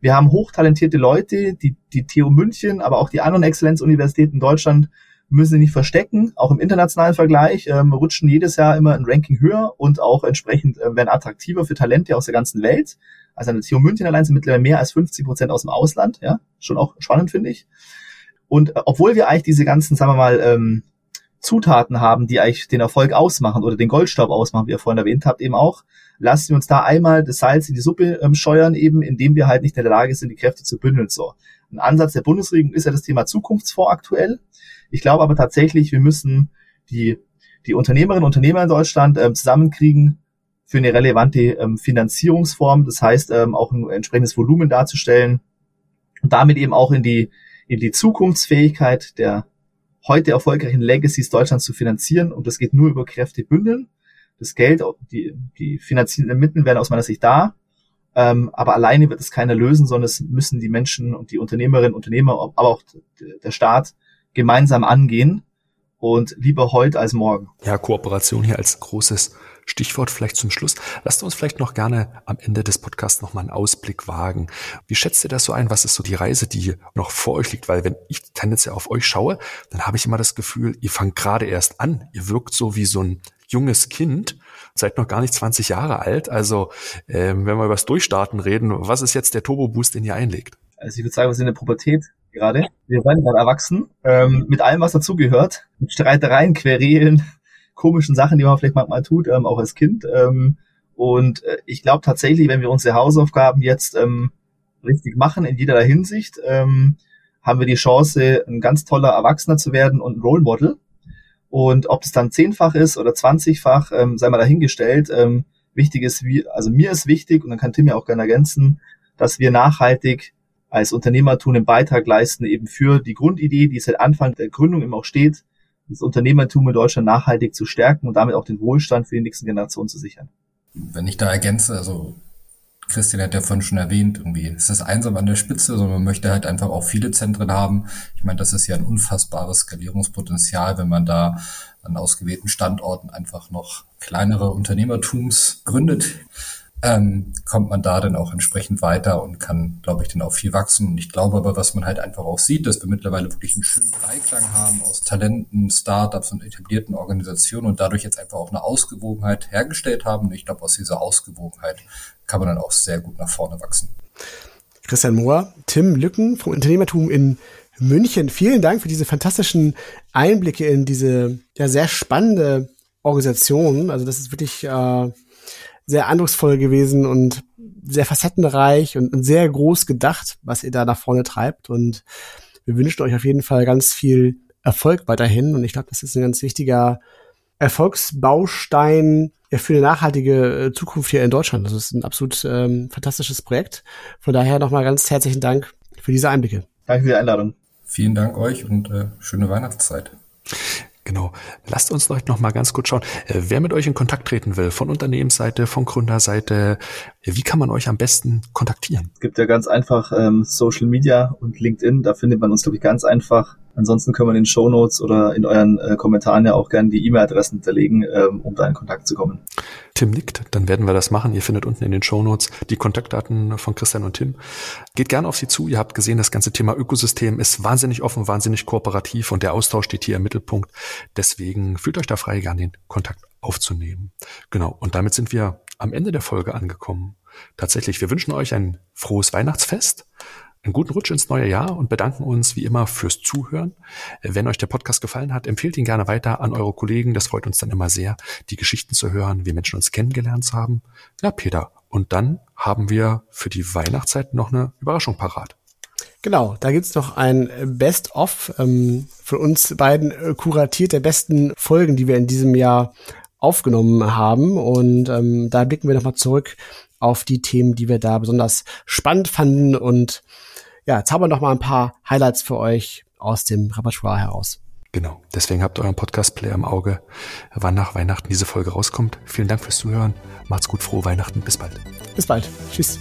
Wir haben hochtalentierte Leute, die, die TU München, aber auch die anderen Exzellenzuniversitäten in Deutschland müssen sie nicht verstecken. Auch im internationalen Vergleich ähm, rutschen jedes Jahr immer ein Ranking höher und auch entsprechend äh, werden attraktiver für Talente aus der ganzen Welt. Also eine TU München allein sind mittlerweile mehr als 50 Prozent aus dem Ausland. Ja, schon auch spannend finde ich. Und äh, obwohl wir eigentlich diese ganzen, sagen wir mal, ähm, Zutaten haben, die eigentlich den Erfolg ausmachen oder den Goldstaub ausmachen, wie ihr vorhin erwähnt habt, eben auch, lassen wir uns da einmal das Salz in die Suppe ähm, scheuern, eben indem wir halt nicht in der Lage sind, die Kräfte zu bündeln. So. Ein Ansatz der Bundesregierung ist ja das Thema Zukunftsfonds aktuell. Ich glaube aber tatsächlich, wir müssen die, die Unternehmerinnen und Unternehmer in Deutschland ähm, zusammenkriegen, für eine relevante ähm, Finanzierungsform, das heißt ähm, auch ein entsprechendes Volumen darzustellen und damit eben auch in die, in die Zukunftsfähigkeit der heute erfolgreichen Legacies Deutschlands zu finanzieren. Und das geht nur über Kräfte bündeln. Das Geld, die, die finanzierenden Mittel werden aus meiner Sicht da. Ähm, aber alleine wird es keiner lösen, sondern es müssen die Menschen und die Unternehmerinnen, Unternehmer, aber auch der Staat gemeinsam angehen und lieber heute als morgen. Ja, Kooperation hier als großes Stichwort vielleicht zum Schluss. Lasst uns vielleicht noch gerne am Ende des Podcasts noch mal einen Ausblick wagen. Wie schätzt ihr das so ein? Was ist so die Reise, die noch vor euch liegt? Weil wenn ich tendenziell auf euch schaue, dann habe ich immer das Gefühl, ihr fangt gerade erst an. Ihr wirkt so wie so ein junges Kind, seid noch gar nicht 20 Jahre alt. Also äh, wenn wir über das Durchstarten reden, was ist jetzt der Turbo-Boost, den ihr einlegt? Also ich würde sagen, wir sind in der Pubertät gerade. Wir werden gerade erwachsen, ähm, mit allem, was dazugehört. Mit Streitereien, Querelen, komischen Sachen, die man vielleicht manchmal tut, ähm, auch als Kind. Ähm, und äh, ich glaube tatsächlich, wenn wir unsere Hausaufgaben jetzt ähm, richtig machen in jeder Hinsicht, ähm, haben wir die Chance, ein ganz toller Erwachsener zu werden und ein Role Model. Und ob es dann zehnfach ist oder zwanzigfach, ähm, sei mal dahingestellt. Ähm, wichtig ist, wie, also mir ist wichtig, und dann kann Tim ja auch gerne ergänzen, dass wir nachhaltig als Unternehmertum einen Beitrag leisten, eben für die Grundidee, die seit Anfang der Gründung immer auch steht, das Unternehmertum in Deutschland nachhaltig zu stärken und damit auch den Wohlstand für die nächsten Generationen zu sichern. Wenn ich da ergänze, also Christian hat ja vorhin schon erwähnt, irgendwie ist das einsam an der Spitze, sondern man möchte halt einfach auch viele Zentren haben. Ich meine, das ist ja ein unfassbares Skalierungspotenzial, wenn man da an ausgewählten Standorten einfach noch kleinere Unternehmertums gründet ähm, kommt man da dann auch entsprechend weiter und kann, glaube ich, dann auch viel wachsen. Und ich glaube aber, was man halt einfach auch sieht, dass wir mittlerweile wirklich einen schönen Dreiklang haben aus Talenten, Startups und etablierten Organisationen und dadurch jetzt einfach auch eine Ausgewogenheit hergestellt haben. Und ich glaube, aus dieser Ausgewogenheit kann man dann auch sehr gut nach vorne wachsen. Christian Mohr, Tim Lücken vom Unternehmertum in München. Vielen Dank für diese fantastischen Einblicke in diese ja, sehr spannende Organisation. Also das ist wirklich äh, sehr eindrucksvoll gewesen und sehr facettenreich und, sehr groß gedacht, was ihr da nach vorne treibt. Und wir wünschen euch auf jeden Fall ganz viel Erfolg weiterhin. Und ich glaube, das ist ein ganz wichtiger Erfolgsbaustein für eine nachhaltige äh, Zukunft hier in Deutschland. Das ist ein absolut ähm, fantastisches Projekt. Von daher nochmal ganz herzlichen Dank für diese Einblicke. Danke für die Einladung. Vielen Dank euch und äh, schöne Weihnachtszeit. Genau. Lasst uns doch noch mal ganz kurz schauen, äh, wer mit euch in Kontakt treten will, von Unternehmensseite, von Gründerseite, wie kann man euch am besten kontaktieren? Es gibt ja ganz einfach ähm, Social Media und LinkedIn, da findet man uns, glaube ich, ganz einfach. Ansonsten können wir in den Show Notes oder in euren äh, Kommentaren ja auch gerne die E-Mail-Adressen hinterlegen, ähm, um da in Kontakt zu kommen. Tim nickt, dann werden wir das machen. Ihr findet unten in den Show Notes die Kontaktdaten von Christian und Tim. Geht gerne auf sie zu. Ihr habt gesehen, das ganze Thema Ökosystem ist wahnsinnig offen, wahnsinnig kooperativ und der Austausch steht hier im Mittelpunkt. Deswegen fühlt euch da frei, gerne den Kontakt aufzunehmen. Genau. Und damit sind wir am Ende der Folge angekommen. Tatsächlich, wir wünschen euch ein frohes Weihnachtsfest einen guten Rutsch ins neue Jahr und bedanken uns wie immer fürs Zuhören. Wenn euch der Podcast gefallen hat, empfehlt ihn gerne weiter an eure Kollegen. Das freut uns dann immer sehr, die Geschichten zu hören, wie Menschen uns kennengelernt haben. Ja, Peter. Und dann haben wir für die Weihnachtszeit noch eine Überraschung parat. Genau, da gibt's noch ein Best-of ähm, von uns beiden äh, kuratiert der besten Folgen, die wir in diesem Jahr aufgenommen haben. Und ähm, da blicken wir nochmal zurück auf die Themen, die wir da besonders spannend fanden und ja, zaubern noch mal ein paar Highlights für euch aus dem Repertoire heraus. Genau. Deswegen habt euren Podcast-Player im Auge, wann nach Weihnachten diese Folge rauskommt. Vielen Dank fürs Zuhören. Macht's gut, frohe Weihnachten. Bis bald. Bis bald. Tschüss.